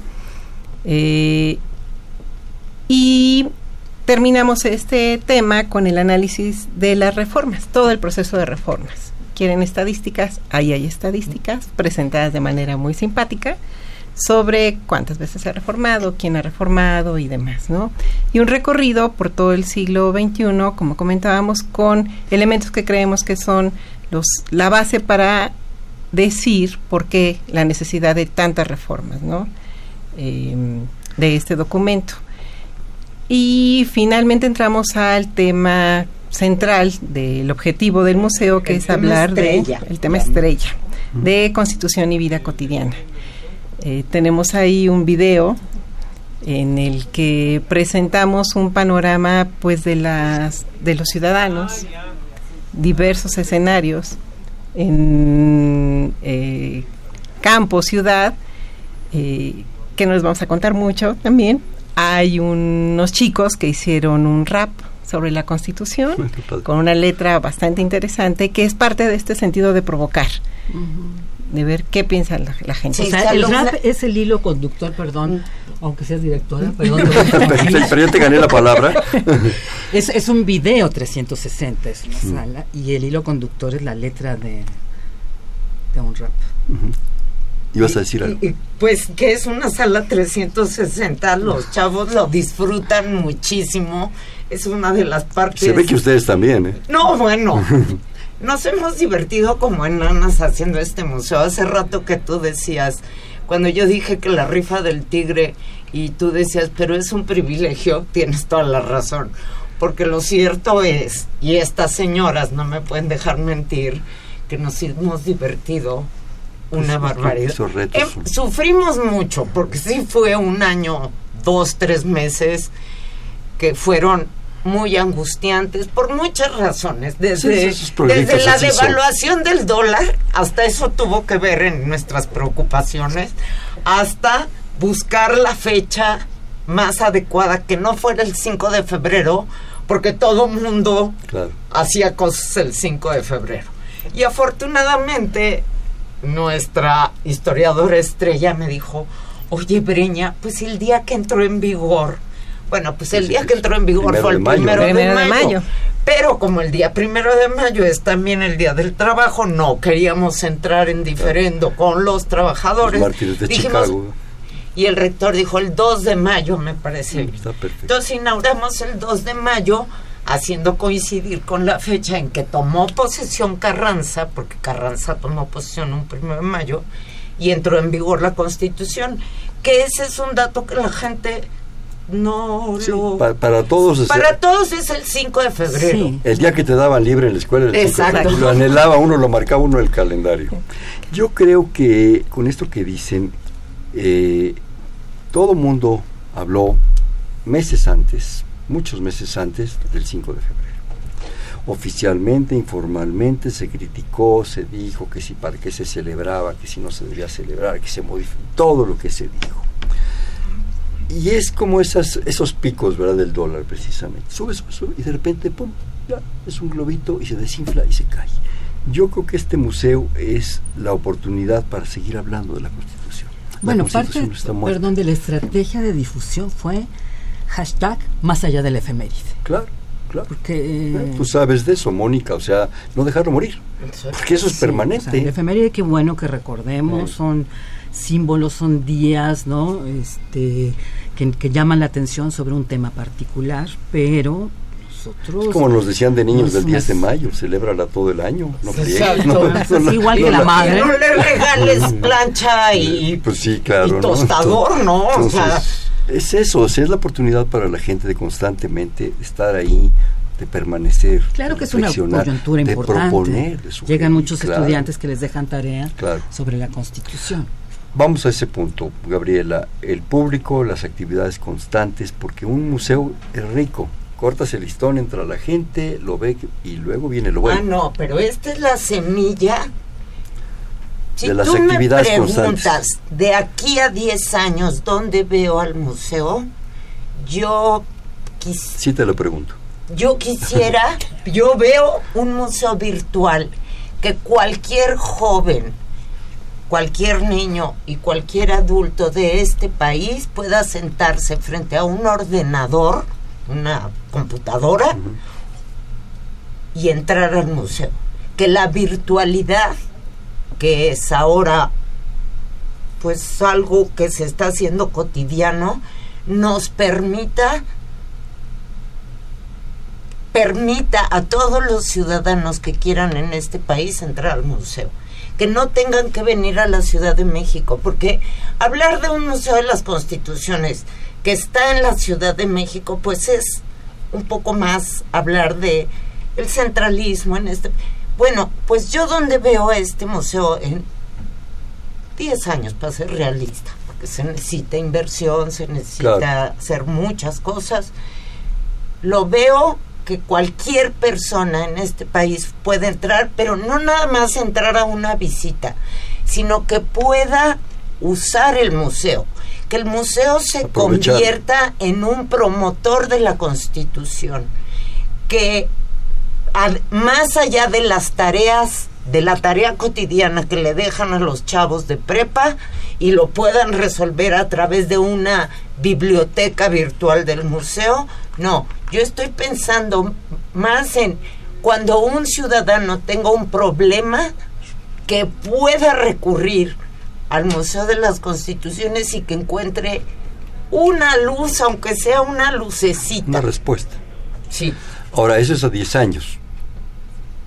E: eh, y terminamos este tema con el análisis de las reformas, todo el proceso de reformas. ¿Quieren estadísticas? Ahí hay estadísticas presentadas de manera muy simpática sobre cuántas veces se ha reformado, quién ha reformado y demás, ¿no? Y un recorrido por todo el siglo XXI, como comentábamos, con elementos que creemos que son los la base para decir por qué la necesidad de tantas reformas, ¿no? Eh, de este documento. Y finalmente entramos al tema central del objetivo del museo, que
D: El
E: es hablar
D: estrella.
E: de el tema estrella de constitución y vida cotidiana. Eh, tenemos ahí un video en el que presentamos un panorama pues de las de los ciudadanos diversos escenarios en eh, campo ciudad eh, que no les vamos a contar mucho también. Hay unos chicos que hicieron un rap sobre la constitución con una letra bastante interesante que es parte de este sentido de provocar de ver qué piensa la, la gente
F: O
D: Sí,
F: sea, el rap es el hilo conductor, perdón, aunque seas directora, perdón.
C: pero, yo te gané la palabra.
F: es, es un video 360, es una sala, y el hilo conductor es la letra de, de un rap.
C: Ibas a decir algo.
D: Pues que es una sala 360, los chavos lo disfrutan muchísimo, es una de las partes...
C: Se ve que ustedes también, ¿eh?
D: No, bueno, nos hemos divertido como enanas haciendo este museo. Hace rato que tú decías, cuando yo dije que la rifa del tigre y tú decías, pero es un privilegio, tienes toda la razón. Porque lo cierto es, y estas señoras no me pueden dejar mentir, que nos hemos divertido una
C: Pues,
D: barbaridad.
C: esos retos
D: Em,
C: son-
D: sufrimos mucho, porque sí fue un año, dos, tres meses, que fueron muy angustiantes por muchas razones. Desde, desde la
C: son.
D: devaluación del dólar, hasta eso tuvo que ver en nuestras preocupaciones, hasta buscar la fecha más adecuada, que no fuera el 5 de febrero, porque todo mundo
C: Claro.
D: hacía cosas el 5 de febrero. Y afortunadamente, nuestra historiadora estrella me dijo, oye Breña, pues el día que entró en vigor, bueno, pues el
C: Pues
D: día que entró en vigor
C: primero
D: fue
C: de
D: el
C: mayo,
D: primero,
C: ¿no?
D: de,
E: Primero de
D: mayo. Pero como el día primero de mayo es también el día del trabajo, no queríamos entrar en diferendo con los
C: Los
D: trabajadores.
C: mártires de
D: Dijimos,
C: Chicago.
D: Y el rector dijo el 2 de mayo, me parece.
C: Está perfecto.
D: Entonces inauguramos el 2 de mayo, haciendo coincidir con la fecha en que tomó posesión Carranza, porque Carranza tomó posesión un 1 de mayo, y entró en vigor la Constitución, que ese es un dato que la gente no
C: Sí,
D: lo...
C: pa- para todos. sea,
D: Para todos es el 5 de febrero.
F: Sí.
C: El día que te daban libre en la escuela, el de
D: Exacto.
C: febrero, lo anhelaba uno, lo marcaba uno en el calendario. Yo creo que con esto que dicen, eh, todo mundo habló meses antes, muchos meses antes del 5 de febrero. Oficialmente, informalmente, se criticó, se dijo que si para qué se celebraba, que si no se debía celebrar, que se modificó, todo lo que se dijo. Y es como esas, esos picos, ¿verdad? Del dólar, precisamente. Sube, sube, sube, y de repente, ¡pum! Ya, es un globito y se desinfla y se cae. Yo creo que este museo es la oportunidad para seguir hablando de la Constitución. La
F: Bueno, parte,
C: Constitución muerta.
F: perdón, de la estrategia de difusión fue hashtag más allá del efeméride.
C: Claro, claro.
F: Porque...
C: Eh, Tú sabes de eso, Mónica, o sea, no dejarlo morir, porque eso es
F: Sí,
C: permanente.
F: o sea, el efeméride, qué bueno que recordemos,
C: Sí.
F: son símbolos, son días, ¿no? Este, que, que llaman la atención sobre un tema particular, pero nosotros...
C: es como nos decían de niños del 10 de mayo, celébrala todo el año, no
D: Sí,
C: friegues,
D: exacto.
C: no, no,
F: Igual
C: no,
F: que la madre.
D: No le regales plancha y,
C: Pues sí, claro.
D: tostador, ¿no? O sea,
C: Entonces, es eso, o sea, es la oportunidad para la gente de constantemente estar ahí, de permanecer.
F: Claro
C: de
F: que es una coyuntura
C: de
F: importante.
C: proponer, de sugerir,
F: Llegan muchos
C: claro.
F: estudiantes que les dejan tarea
C: Claro.
F: sobre la Constitución.
C: Vamos a ese punto, Gabriela. El público, las actividades constantes, porque un museo es rico. Cortas el listón, entra la gente, lo ve y luego viene lo bueno.
D: Ah, no, pero esta es la semilla. Si
C: De las
D: tú
C: actividades
D: me preguntas
C: constantes.
D: de aquí a 10 años dónde veo al museo, yo, quis-
C: Sí te lo pregunto.
D: yo quisiera, yo veo un museo virtual que cualquier joven, cualquier niño y cualquier adulto de este país pueda sentarse frente a un ordenador, una computadora, y entrar al museo. Que la virtualidad, que es ahora pues algo que se está haciendo cotidiano, nos permita permita a todos los ciudadanos que quieran en este país entrar al museo. Que no tengan que venir a la Ciudad de México, porque hablar de un museo de las constituciones que está en la Ciudad de México, pues es un poco más hablar de el centralismo en este. Bueno, pues yo donde veo este museo en 10 años para ser realista, porque se necesita inversión, se necesita
C: Claro.
D: hacer muchas cosas. Lo veo que cualquier persona en este país puede entrar, pero no nada más entrar a una visita, sino que pueda usar el museo, que el museo se
C: Aprovechar.
D: convierta en un promotor de la Constitución, que más allá de las tareas, de la tarea cotidiana que le dejan a los chavos de prepa y lo puedan resolver a través de una biblioteca virtual del museo, no, yo estoy pensando más en cuando un ciudadano tenga un problema que pueda recurrir al Museo de las Constituciones y que encuentre una luz, aunque sea una lucecita.
C: Una respuesta.
D: Sí.
C: Ahora, eso es a 10 años.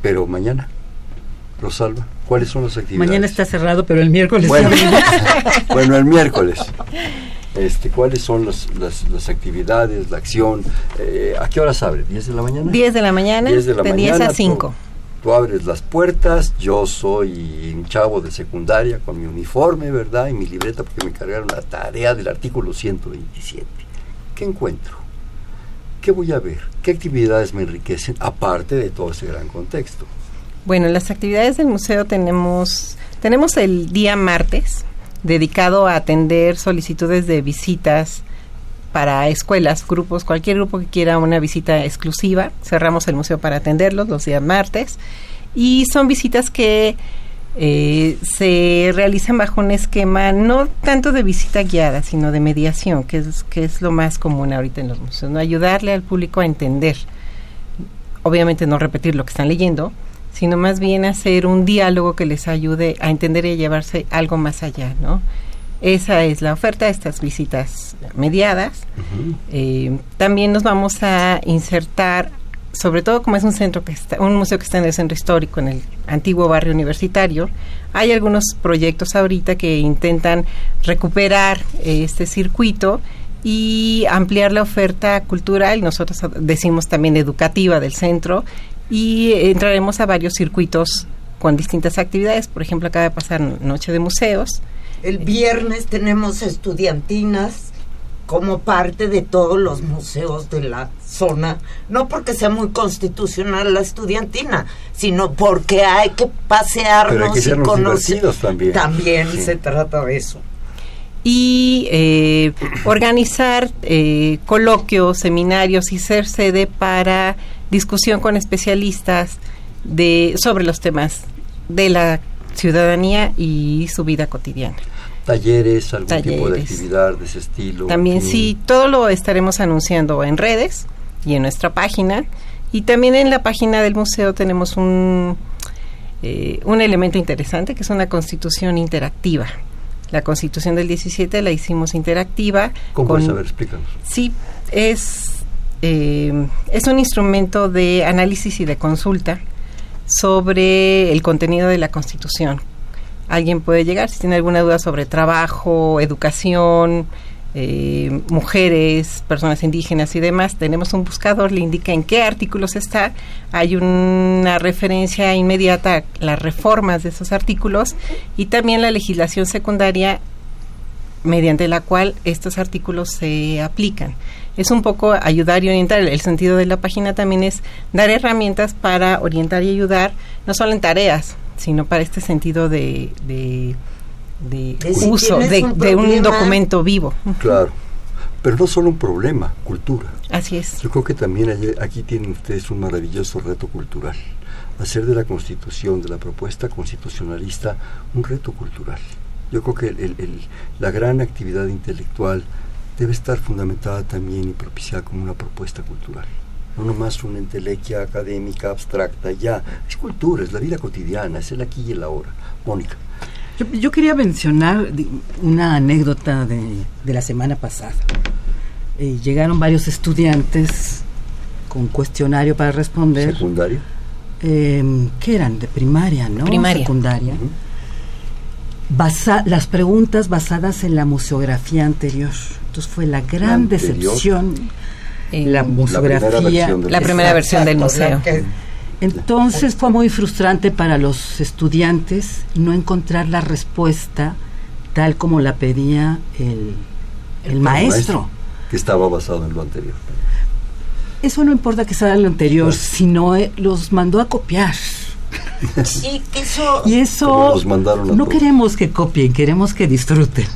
C: Pero mañana. Rosalba, ¿cuáles son las actividades?
F: Mañana está cerrado, pero el miércoles
C: Bueno, bueno, el miércoles. Este, ¿Cuáles son las, las, las actividades, la acción? Eh, ¿A qué horas abre? ¿10 de la mañana?
E: 10 de la mañana,
C: 10 de la
E: de 10
C: mañana,
E: a
C: tú-
E: 5.
C: Tú abres las puertas, yo soy un chavo de secundaria con mi uniforme, ¿verdad? Y mi libreta porque me encargaron la tarea del artículo 127. ¿Qué encuentro? ¿Qué voy a ver? ¿Qué actividades me enriquecen aparte de todo ese gran contexto?
E: Bueno, en las actividades del museo tenemos, tenemos el día martes dedicado a atender solicitudes de visitas para escuelas, grupos, cualquier grupo que quiera una visita exclusiva. Cerramos el museo para atenderlos los días martes. Y son visitas que eh, se realizan bajo un esquema no tanto de visita guiada, sino de mediación, que es, que es lo más común ahorita en los museos, ¿no? ayudarle al público a entender. Obviamente no repetir lo que están leyendo, sino más bien hacer un diálogo que les ayude a entender y a llevarse algo más allá, ¿no? Esa es la oferta de estas visitas mediadas. Eh, también nos vamos a insertar, sobre todo como es un centro que está, un museo que está en el centro histórico, en el antiguo barrio universitario, hay algunos proyectos ahorita que intentan recuperar eh, este circuito y ampliar la oferta cultural, nosotros decimos también educativa del centro, y entraremos a varios circuitos con distintas actividades. Por ejemplo, acaba de pasar Noche de Museos.
D: El viernes tenemos estudiantinas como parte de todos los museos de la zona, no porque sea muy constitucional la estudiantina, sino porque hay que pasearnos
C: Pero hay que
D: y conocer.
C: también.
D: También
C: Sí.
D: se trata de eso.
E: y eh, organizar eh, coloquios, seminarios y ser sede para discusión con especialistas de sobre los temas de la ciudadanía y su vida cotidiana.
C: Talleres, algún tipo de actividad de ese estilo.
E: También sí, todo lo estaremos anunciando en redes y en nuestra página. Y también en la página del museo tenemos un, eh, un elemento interesante que es una constitución interactiva. La constitución del 17 la hicimos interactiva.
C: ¿Cómo
E: con-
C: es? A ver, explícanos.
E: Sí, es, eh, es un instrumento de análisis y de consulta sobre el contenido de la Constitución. Alguien puede llegar si tiene alguna duda sobre trabajo, educación, eh, mujeres, personas indígenas y demás. Tenemos un buscador, le indica en qué artículos está. Hay una referencia inmediata a las reformas de esos artículos y también la legislación secundaria mediante la cual estos artículos se aplican. Es un poco ayudar y orientar. El sentido de la página también es dar herramientas para orientar y ayudar, no solo en tareas, sino para este sentido de, de, de
D: De si
E: uso de,
D: un
E: de un documento vivo.
C: Claro. Pero no solo un problema, cultura.
E: Así es.
C: Yo creo que también allí- aquí tienen ustedes un maravilloso reto cultural. Hacer de la constitución, de la propuesta constitucionalista, un reto cultural. Yo creo que el- la gran actividad intelectual debe estar fundamentada también y propiciada como una propuesta cultural. No nomás una entelequia académica, abstracta, ya. Es cultura, es la vida cotidiana, es el aquí y el ahora. Mónica.
F: Yo, yo quería mencionar una anécdota de, de la semana pasada. Eh, llegaron varios estudiantes con cuestionario para responder.
C: Secundaria.
F: Eh, ¿Qué eran? De primaria, ¿no?
E: Primaria.
F: Secundaria. Basa- las preguntas basadas en la museografía anterior. Entonces fue la gran
C: La
F: decepción.
E: Eh,
F: la
C: La primera
F: museografía.
C: versión del
E: La primera versión del museo.
F: Entonces fue muy frustrante para los estudiantes no encontrar la respuesta tal como la pedía el, el maestro.
C: Que estaba basado en lo anterior.
F: Eso no importa que sea lo anterior, sino eh, los mandó a copiar.
D: Y eso,
F: Y eso no queremos que copien, queremos que disfruten.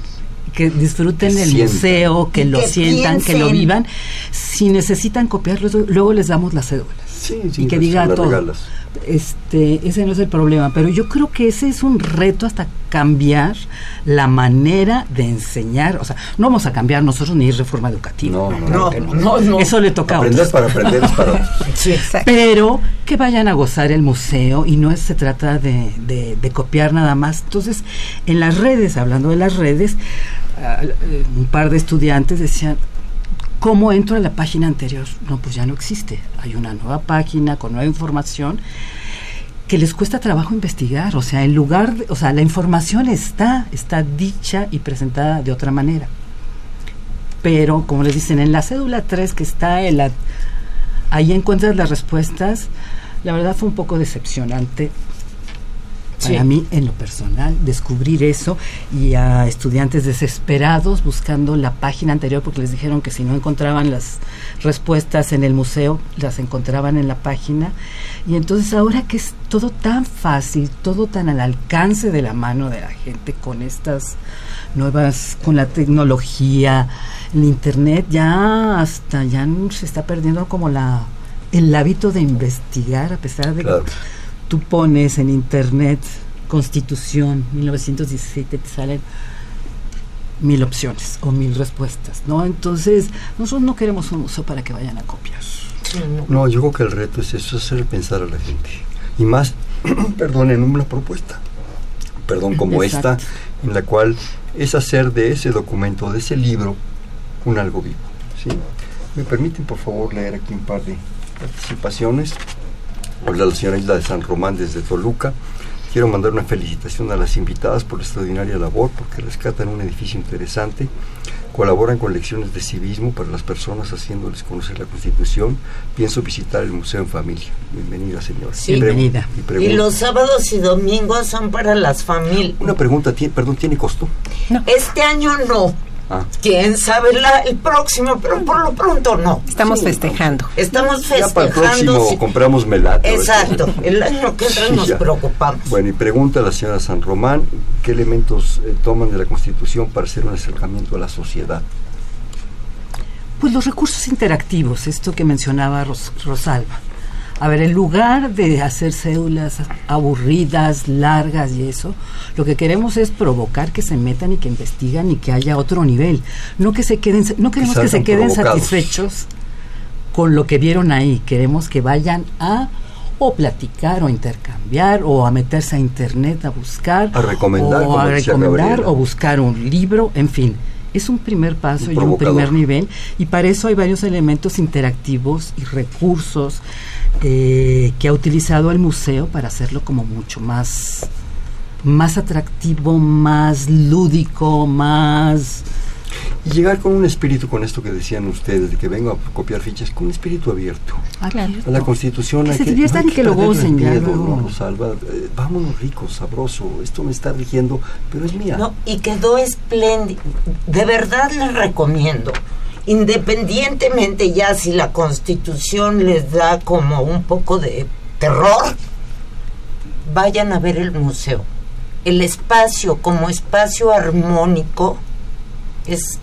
F: Que disfruten
C: Que
F: el
C: sientan.
F: museo, que lo
D: que
F: sientan, que lo vivan. Si necesitan copiarlo, luego les damos las cédulas.
C: Sí,
F: y que diga
C: la
F: todo.
C: regalas.
F: Este, ese no es el problema, pero yo creo que ese es un reto hasta cambiar la manera de enseñar. O sea, no vamos a cambiar nosotros ni reforma educativa.
C: No, no,
D: no, no, no.
F: Eso le toca a
C: Aprender
F: otros.
C: para aprender es para otros.
D: Sí.
E: exacto.
F: Pero que vayan a gozar el museo y no es- se trata de, de- de copiar nada más. Entonces, en las redes, hablando de las redes, ah, un par de estudiantes decían, ¿cómo entro a la página anterior? No, pues ya no existe. Hay una nueva página con nueva información. que les cuesta trabajo investigar, o sea, en lugar, de, o sea, la información está, está dicha y presentada de otra manera. Pero, como les dicen, en la cédula 3 que está en la, ahí encuentras las respuestas, la verdad fue un poco decepcionante para mí en lo personal descubrir eso y a estudiantes desesperados buscando la página anterior porque les dijeron que si no encontraban las respuestas en el museo las encontraban en la página. Y entonces ahora que es todo tan fácil todo tan al alcance de la mano de la gente con estas nuevas con la tecnología el internet ya hasta ya se está perdiendo como la el hábito de investigar a pesar de que tú pones en internet Constitución 1917 te salen mil opciones o mil respuestas, ¿no? Entonces, nosotros no queremos un museo para que vayan a copiar.
C: No, yo creo que el reto es eso, hacer pensar a la gente. Y más, perdón, en una propuesta, perdón, como esta, en la cual es hacer de ese documento, de ese libro, un algo vivo. ¿sí? ¿Me permiten, por favor, leer aquí un par de participaciones? Hola, la señora Isla de San Román desde Toluca. Quiero mandar una felicitación a las invitadas por la extraordinaria labor, porque rescatan un edificio interesante, colaboran con lecciones de civismo para las personas haciéndoles conocer la Constitución. Pienso visitar el museo en familia. Bienvenida, señora.
F: Bienvenida.
D: Y, los sábados y domingos son para las familias.
C: Una pregunta, perdón, ¿tiene costo?
D: Este año no. Ah. Quién sabe el próximo, pero por lo pronto no.
E: Estamos festejando.
D: Estamos festejando.
C: Ya para el próximo compramos melate.
D: Exacto. El año que entra nos preocupamos.
C: Bueno, y pregunta a la señora San Román, ¿qué elementos eh, toman de la Constitución para hacer un acercamiento a la sociedad?
F: Pues los recursos interactivos, esto que mencionaba Rosalba. A ver, en lugar de hacer cédulas aburridas, largas y eso, lo que queremos es provocar que se metan y que investigan y que haya otro nivel. No que se queden, no queremos que, se queden satisfechos con lo que vieron ahí. Queremos que vayan a o platicar o intercambiar o a meterse a internet a buscar
C: a recomendar
F: o a recomendar o buscar un libro, en fin. Es un primer paso y un primer nivel. Y para eso hay varios elementos interactivos y recursos eh, que ha utilizado el museo para hacerlo como mucho más más atractivo, más lúdico, más
C: y llegar con un espíritu, con esto que decían ustedes, de que vengo a copiar fichas, con un espíritu abierto.
F: Ah,
C: a la Constitución.
F: Que se diviertan y que, lo gocen.
C: ya no, salva. Eh, vámonos ricos, sabroso. Esto me está rigiendo, pero es mía.
D: No, y quedó espléndido. De verdad les recomiendo. Independientemente ya si la Constitución les da como un poco de terror, vayan a ver el museo. El espacio como espacio armónico es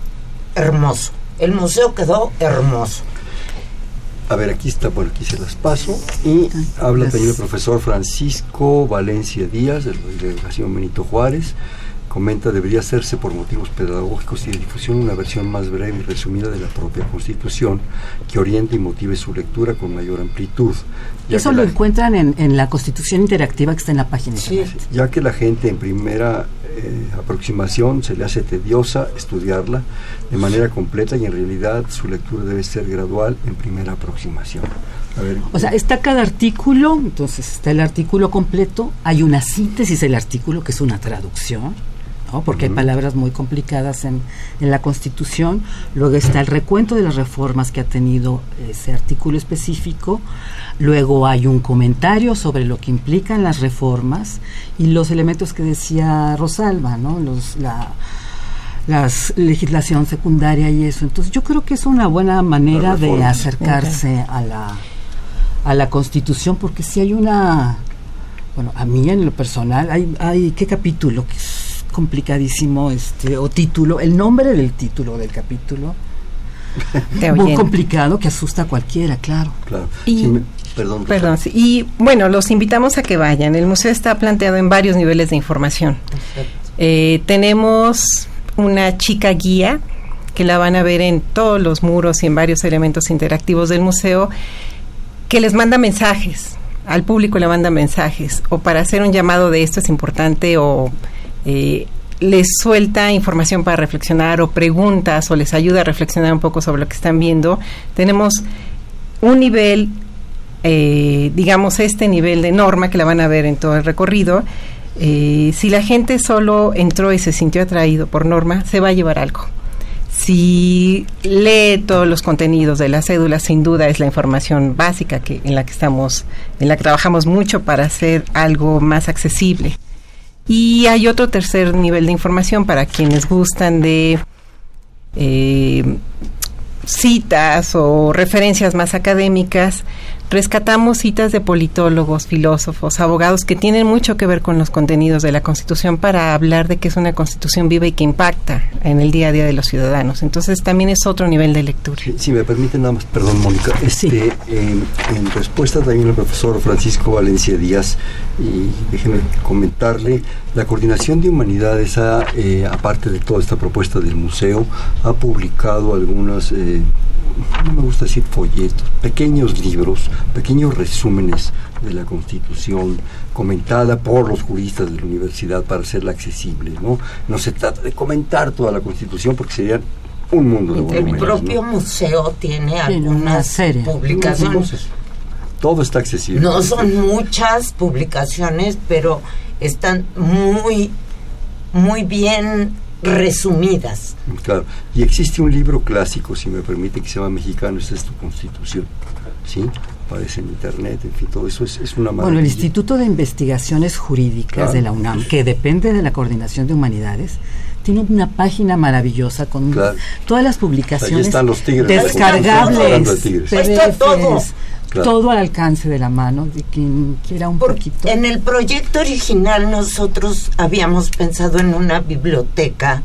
D: hermoso. El museo quedó hermoso.
C: A ver, aquí está, bueno, aquí se las paso. Y habla también el profesor Francisco Valencia Díaz, de la delegación Benito Juárez. Comenta, debería hacerse por motivos pedagógicos y de difusión una versión más breve y resumida de la propia Constitución que oriente y motive su lectura con mayor amplitud.
F: Eso lo encuentran en, en, la Constitución Interactiva que está en la página.
C: Sí, ya que la gente en primera eh, aproximación se le hace tediosa estudiarla de manera completa y en realidad su lectura debe ser gradual en primera aproximación.
F: o sea, está cada artículo, entonces está el artículo completo, hay una síntesis del artículo que es una traducción, porque hay palabras muy complicadas en, en, la Constitución. Luego está el recuento de las reformas que ha tenido ese artículo específico. Luego hay un comentario sobre lo que implican las reformas y los elementos que decía Rosalba, ¿no? Los, la, legislación secundaria y eso. Entonces yo creo que es una buena manera de acercarse a la, a la Constitución porque si hay una... Bueno, a mí en lo personal, hay, hay ¿qué capítulo? Complicadísimo este o título, el nombre del título del capítulo. muy complicado que asusta a cualquiera, claro.
C: Claro.
E: Y, perdón. Perdón, y bueno, los invitamos a que vayan. El museo está planteado en varios niveles de información. Eh, tenemos una chica guía que la van a ver en todos los muros y en varios elementos interactivos del museo que les manda mensajes. Al público le manda mensajes. O para hacer un llamado de esto es importante o eh, les suelta información para reflexionar o preguntas o les ayuda a reflexionar un poco sobre lo que están viendo. Tenemos un nivel eh, digamos, este nivel de norma que la van a ver en todo el recorrido, eh, si la gente solo entró y se sintió atraído por norma, se va a llevar algo. Si lee todos los contenidos de la cédula, sin duda es la información básica que en la que estamos, en la que trabajamos mucho para hacer algo más accesible. Y hay otro tercer nivel de información para quienes gustan de eh, citas o referencias más académicas rescatamos citas de politólogos, filósofos, abogados que tienen mucho que ver con los contenidos de la Constitución para hablar de que es una Constitución viva y que impacta en el día a día de los ciudadanos. Entonces también es otro nivel de lectura.
C: Si, me permite nada más, perdón Mónica, este, en, respuesta también al profesor Francisco Valencia Díaz, y déjeme comentarle, la Coordinación de Humanidades, ha, eh, aparte de toda esta propuesta del museo, ha publicado algunas... Eh, no me gusta decir folletos, pequeños libros, pequeños resúmenes de la Constitución comentada por los juristas de la universidad para hacerla accesible, ¿no? No se trata de comentar toda la Constitución porque serían un mundo de volúmenes.
D: El propio museo tiene algunas publicaciones.
C: Todo está accesible.
D: No son muchas publicaciones, pero están muy, muy bien resumidas.
C: Claro, y existe un libro clásico, si me permite, que se llama Mexicano, esta es tu constitución, ¿sí? Aparece en internet, en fin, todo eso es, una maravilla.
F: Bueno, el Instituto de Investigaciones Jurídicas de la UNAM, que depende de la Coordinación de Humanidades, tiene una página maravillosa con todas las publicaciones
C: están los tigres,
F: descargables, PDFs, todo al alcance de la mano de quien quiera un poquito.
D: En el proyecto original nosotros habíamos pensado en una biblioteca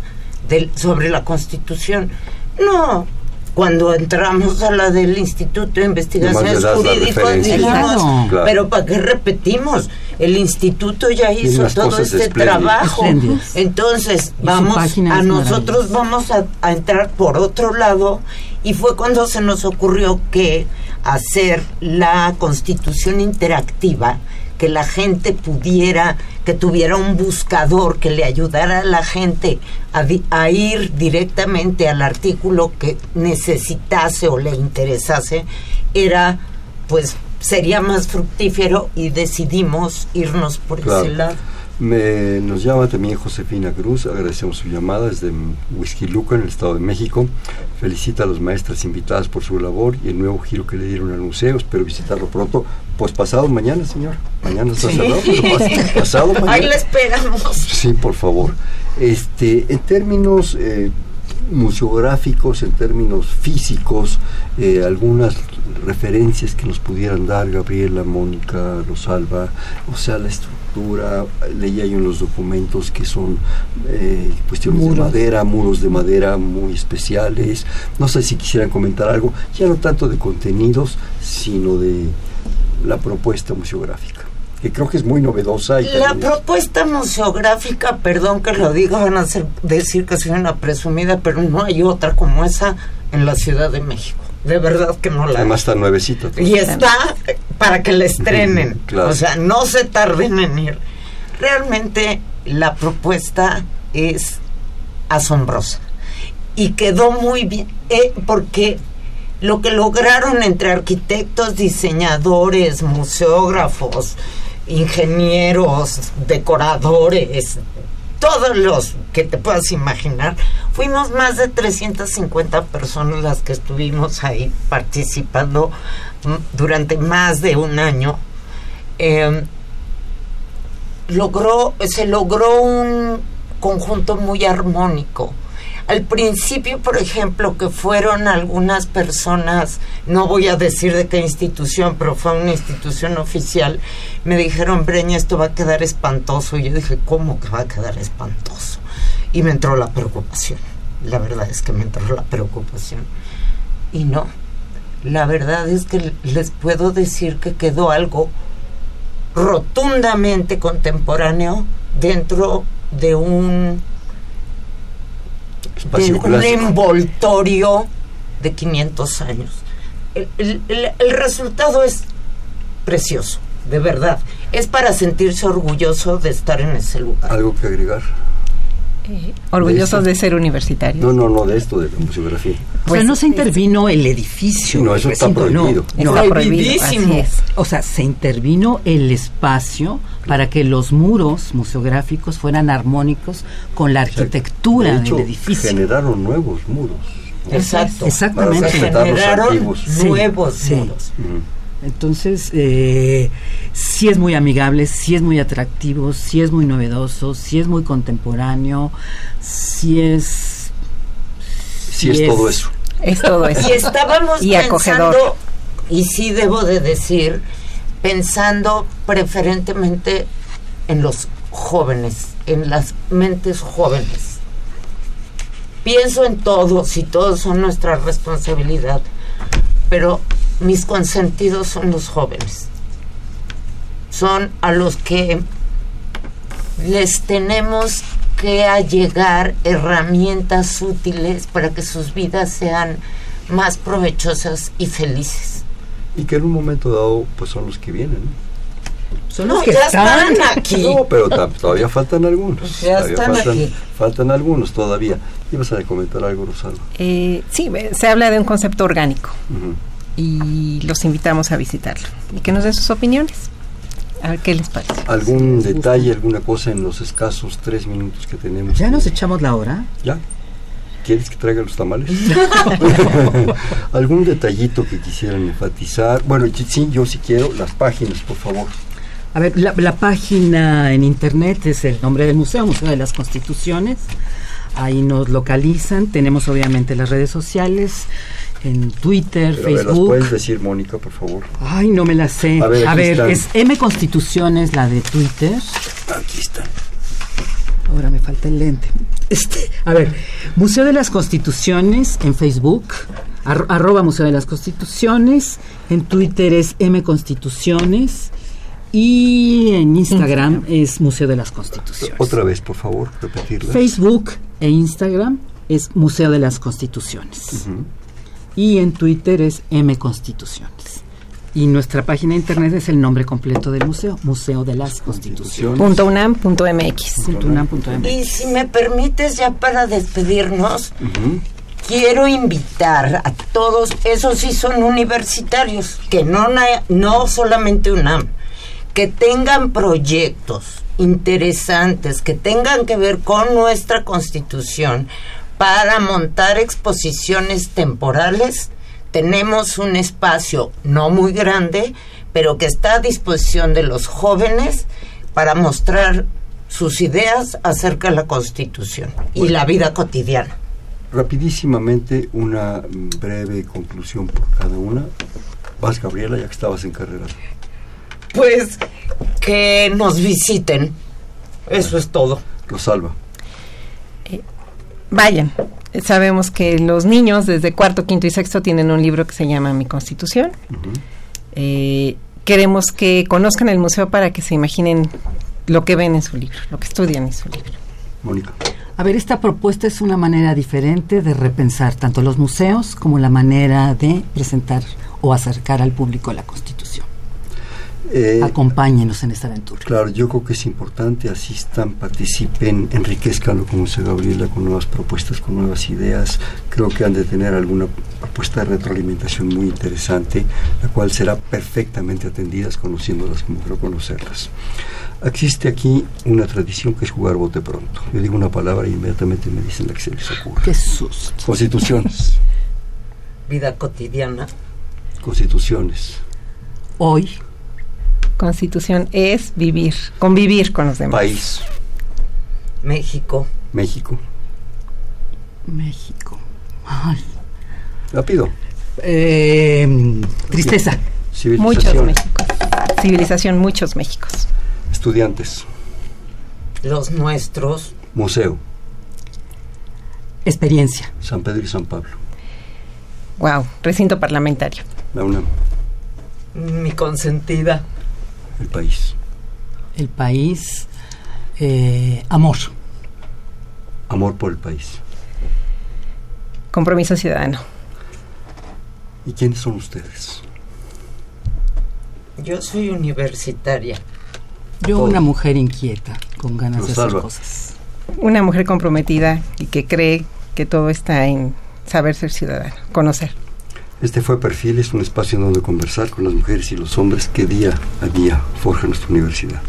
D: del, sobre la Constitución. No, cuando entramos a la del Instituto de Investigaciones Jurídicas dijimos, pero ¿para qué repetimos? El instituto ya hizo todo este trabajo. Entonces, vamos a nosotros vamos a entrar por otro lado y fue cuando se nos ocurrió que hacer la constitución interactiva, que la gente pudiera, que tuviera un buscador que le ayudara a la gente a, ir directamente al artículo que necesitase o le interesase, era pues sería más fructífero y decidimos irnos por ese lado.
C: Me, nos llama también Josefina Cruz, agradecemos su llamada desde Whisky Luca, en el Estado de México. Felicita a las maestras invitadas por su labor y el nuevo giro que le dieron al museo. Espero visitarlo pronto. Pues pasado mañana, señor. Mañana está cerrado, pasado mañana.
D: Ahí le esperamos.
C: Sí, por favor. Este, en términos eh, museográficos, en términos físicos, eh, algunas referencias que nos pudieran dar Gabriela, Mónica, Rosalba, o sea, la estructura, leía yo en los documentos que son eh, cuestiones de madera, muros de madera muy especiales, no sé si quisieran comentar algo, ya no tanto de contenidos, sino de la propuesta museográfica que creo que es muy novedosa. Y
D: la propuesta museográfica, perdón que lo diga, van a hacer, decir que soy una presumida, pero no hay otra como esa en la Ciudad de México. De verdad que no la
C: Además está nuevecita.
D: Y está para que la estrenen. O sea, no se tarden en ir. Realmente la propuesta es asombrosa. Y quedó muy bien, eh, porque lo que lograron entre arquitectos, diseñadores, museógrafos, ingenieros, decoradores, todos los que te puedas imaginar. Fuimos más de 350 personas las que estuvimos ahí participando durante más de un año. Em, logró, se logró un conjunto muy armónico al principio, por ejemplo, que fueron algunas personas, no voy a decir de qué institución, pero fue una institución oficial, me dijeron, Breña, esto va a quedar espantoso. Y yo dije, ¿cómo que va a quedar espantoso? Y me entró la preocupación. La verdad es que me entró la preocupación. Y no, la verdad es que les puedo decir que quedó algo rotundamente contemporáneo dentro de un un envoltorio de 500 años. El, resultado es precioso, de verdad. Es para sentirse orgulloso de estar en ese lugar.
C: ¿Algo que agregar?
E: Eh, orgullosos de, ser universitarios.
C: No, no, no, de esto, de la museografía.
F: o sea, pues, no se intervino el edificio.
C: no, eso está prohibido.
E: No, está prohibido.
F: O sea, se intervino el espacio para que los muros museográficos fueran armónicos con la arquitectura del edificio.
C: Generaron nuevos muros.
D: Exacto.
F: Exactamente.
D: Generaron nuevos muros.
F: Entonces, eh, sí es muy amigable, sí es muy atractivo, sí es muy novedoso, sí es muy contemporáneo, sí es...
C: Sí, es, todo eso.
E: Es todo eso.
D: Y estábamos y pensando, y sí debo de decir, pensando preferentemente en los jóvenes, en las mentes jóvenes. Pienso en todos y todos son nuestra responsabilidad, pero mis consentidos son los jóvenes. Son a los que les tenemos que allegar herramientas útiles para que sus vidas sean más provechosas y felices.
C: Y que en un momento dado, pues son los que vienen.
D: Son los que están. aquí.
C: No, pero todavía faltan algunos.
D: Ya están
C: faltan,
D: aquí.
C: faltan algunos todavía. ¿Ibas a comentar algo, Rosalba?
E: Eh, sí, se habla de un concepto orgánico y los invitamos a visitarlo y que nos den sus opiniones. A ver qué les parece.
C: ¿Algún detalle, alguna cosa en los escasos tres minutos que tenemos?
F: ¿Ya nos echamos la hora?
C: ¿Ya? ¿Quieres que traiga los tamales? ¿Algún detallito que quisieran enfatizar? Bueno, sí, yo sí quiero las páginas, por favor.
F: A ver, la, la, página en internet es el nombre del museo, Museo de las Constituciones. Ahí nos localizan. Tenemos obviamente las redes sociales en Twitter, Facebook. ¿Las
C: puedes decir, Mónica, por favor?
F: Ay, no me las sé. A ver, es M Constituciones la de Twitter.
C: Aquí está.
F: Ahora me falta el lente. Este, a ver, Museo de las Constituciones en Facebook, arroba Museo de las Constituciones, en Twitter es M Constituciones y en Instagram, es Museo de las Constituciones.
C: Otra vez, por favor, repetirla.
F: Facebook e Instagram es Museo de las Constituciones y en Twitter es M Constituciones. Y nuestra página de internet es el nombre completo del museo, Museo de las Constituciones.
E: .unam.mx.
D: Y si me permites ya para despedirnos, quiero invitar a todos, esos sí son universitarios, que no, no solamente UNAM, que tengan proyectos interesantes, que tengan que ver con nuestra constitución, para montar exposiciones temporales. Tenemos un espacio no muy grande, pero que está a disposición de los jóvenes para mostrar sus ideas acerca de la Constitución y la vida cotidiana.
C: Rapidísimamente, una breve conclusión por cada una. Vas, Gabriela, ya que estabas en carrera.
D: Pues que nos visiten. Eso es todo.
C: Lo salva
E: vayan. Sabemos que los niños desde cuarto, quinto y sexto tienen un libro que se llama Mi Constitución. Eh, queremos que conozcan el museo para que se imaginen lo que ven en su libro, lo que estudian en su libro.
C: Mónica.
F: A ver, esta propuesta es una manera diferente de repensar tanto los museos como la manera de presentar o acercar al público la Constitución. Eh, Acompáñenos en esta aventura.
C: Claro, yo creo que es importante, asistan, participen, enriquezcanlo, como dice Gabriela, con nuevas propuestas, con nuevas ideas. Creo que han de tener alguna propuesta de retroalimentación muy interesante, la cual será perfectamente atendida conociéndolas como creo conocerlas. Existe aquí una tradición que es jugar bote pronto. Yo digo una palabra y inmediatamente me dicen la que se les ocurre.
F: Qué susto.
C: Constituciones.
D: Vida cotidiana.
C: Constituciones.
F: Hoy
E: Constitución es vivir, convivir con los demás.
C: País.
D: México.
C: México.
F: México. Ay.
C: Rápido.
F: Eh, tristeza.
E: Muchos Méxicos. Civilización, muchos Méxicos.
C: Estudiantes.
D: Los nuestros.
C: Museo.
F: Experiencia.
C: San Pedro y San Pablo.
E: Wow, recinto parlamentario.
C: La UNAM.
D: Mi consentida.
C: El país.
F: El país, eh, amor.
C: Amor por el país.
E: Compromiso ciudadano.
C: ¿Y quiénes son ustedes?
D: Yo soy universitaria.
F: Yo una mujer inquieta, con ganas de hacer cosas.
E: una mujer comprometida y que cree que todo está en saber ser ciudadano, conocer.
C: Este fue Perfiles, un espacio en donde conversar con las mujeres y los hombres que día a día forjan nuestra universidad.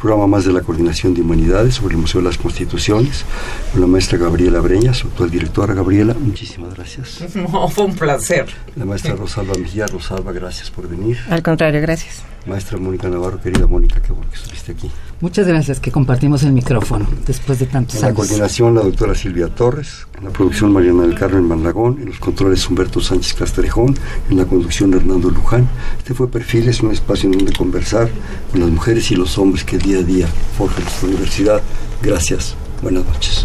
C: Programa más de la Coordinación de Humanidades sobre el Museo de las Constituciones, con la maestra Gabriela Breña, su actual directora. Gabriela, muchísimas gracias.
D: No, fue un placer.
C: La maestra Rosalba Mejía, Rosalba, gracias por venir.
E: Al contrario, gracias.
C: Maestra Mónica Navarro, querida Mónica, qué bueno que estuviste aquí.
F: Muchas gracias que compartimos el micrófono después de tantos
C: En la
F: años.
C: coordinación, la doctora Silvia Torres, en la producción Mariana del Carmen Mandagón, en los controles Humberto Sánchez Castrejón, en la conducción Hernando Luján. Este fue Perfiles, un espacio en donde conversar con las mujeres y los hombres que día a día forjan nuestra universidad. Gracias. Buenas noches.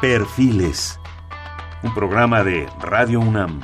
A: Perfiles. Un programa de Radio UNAM.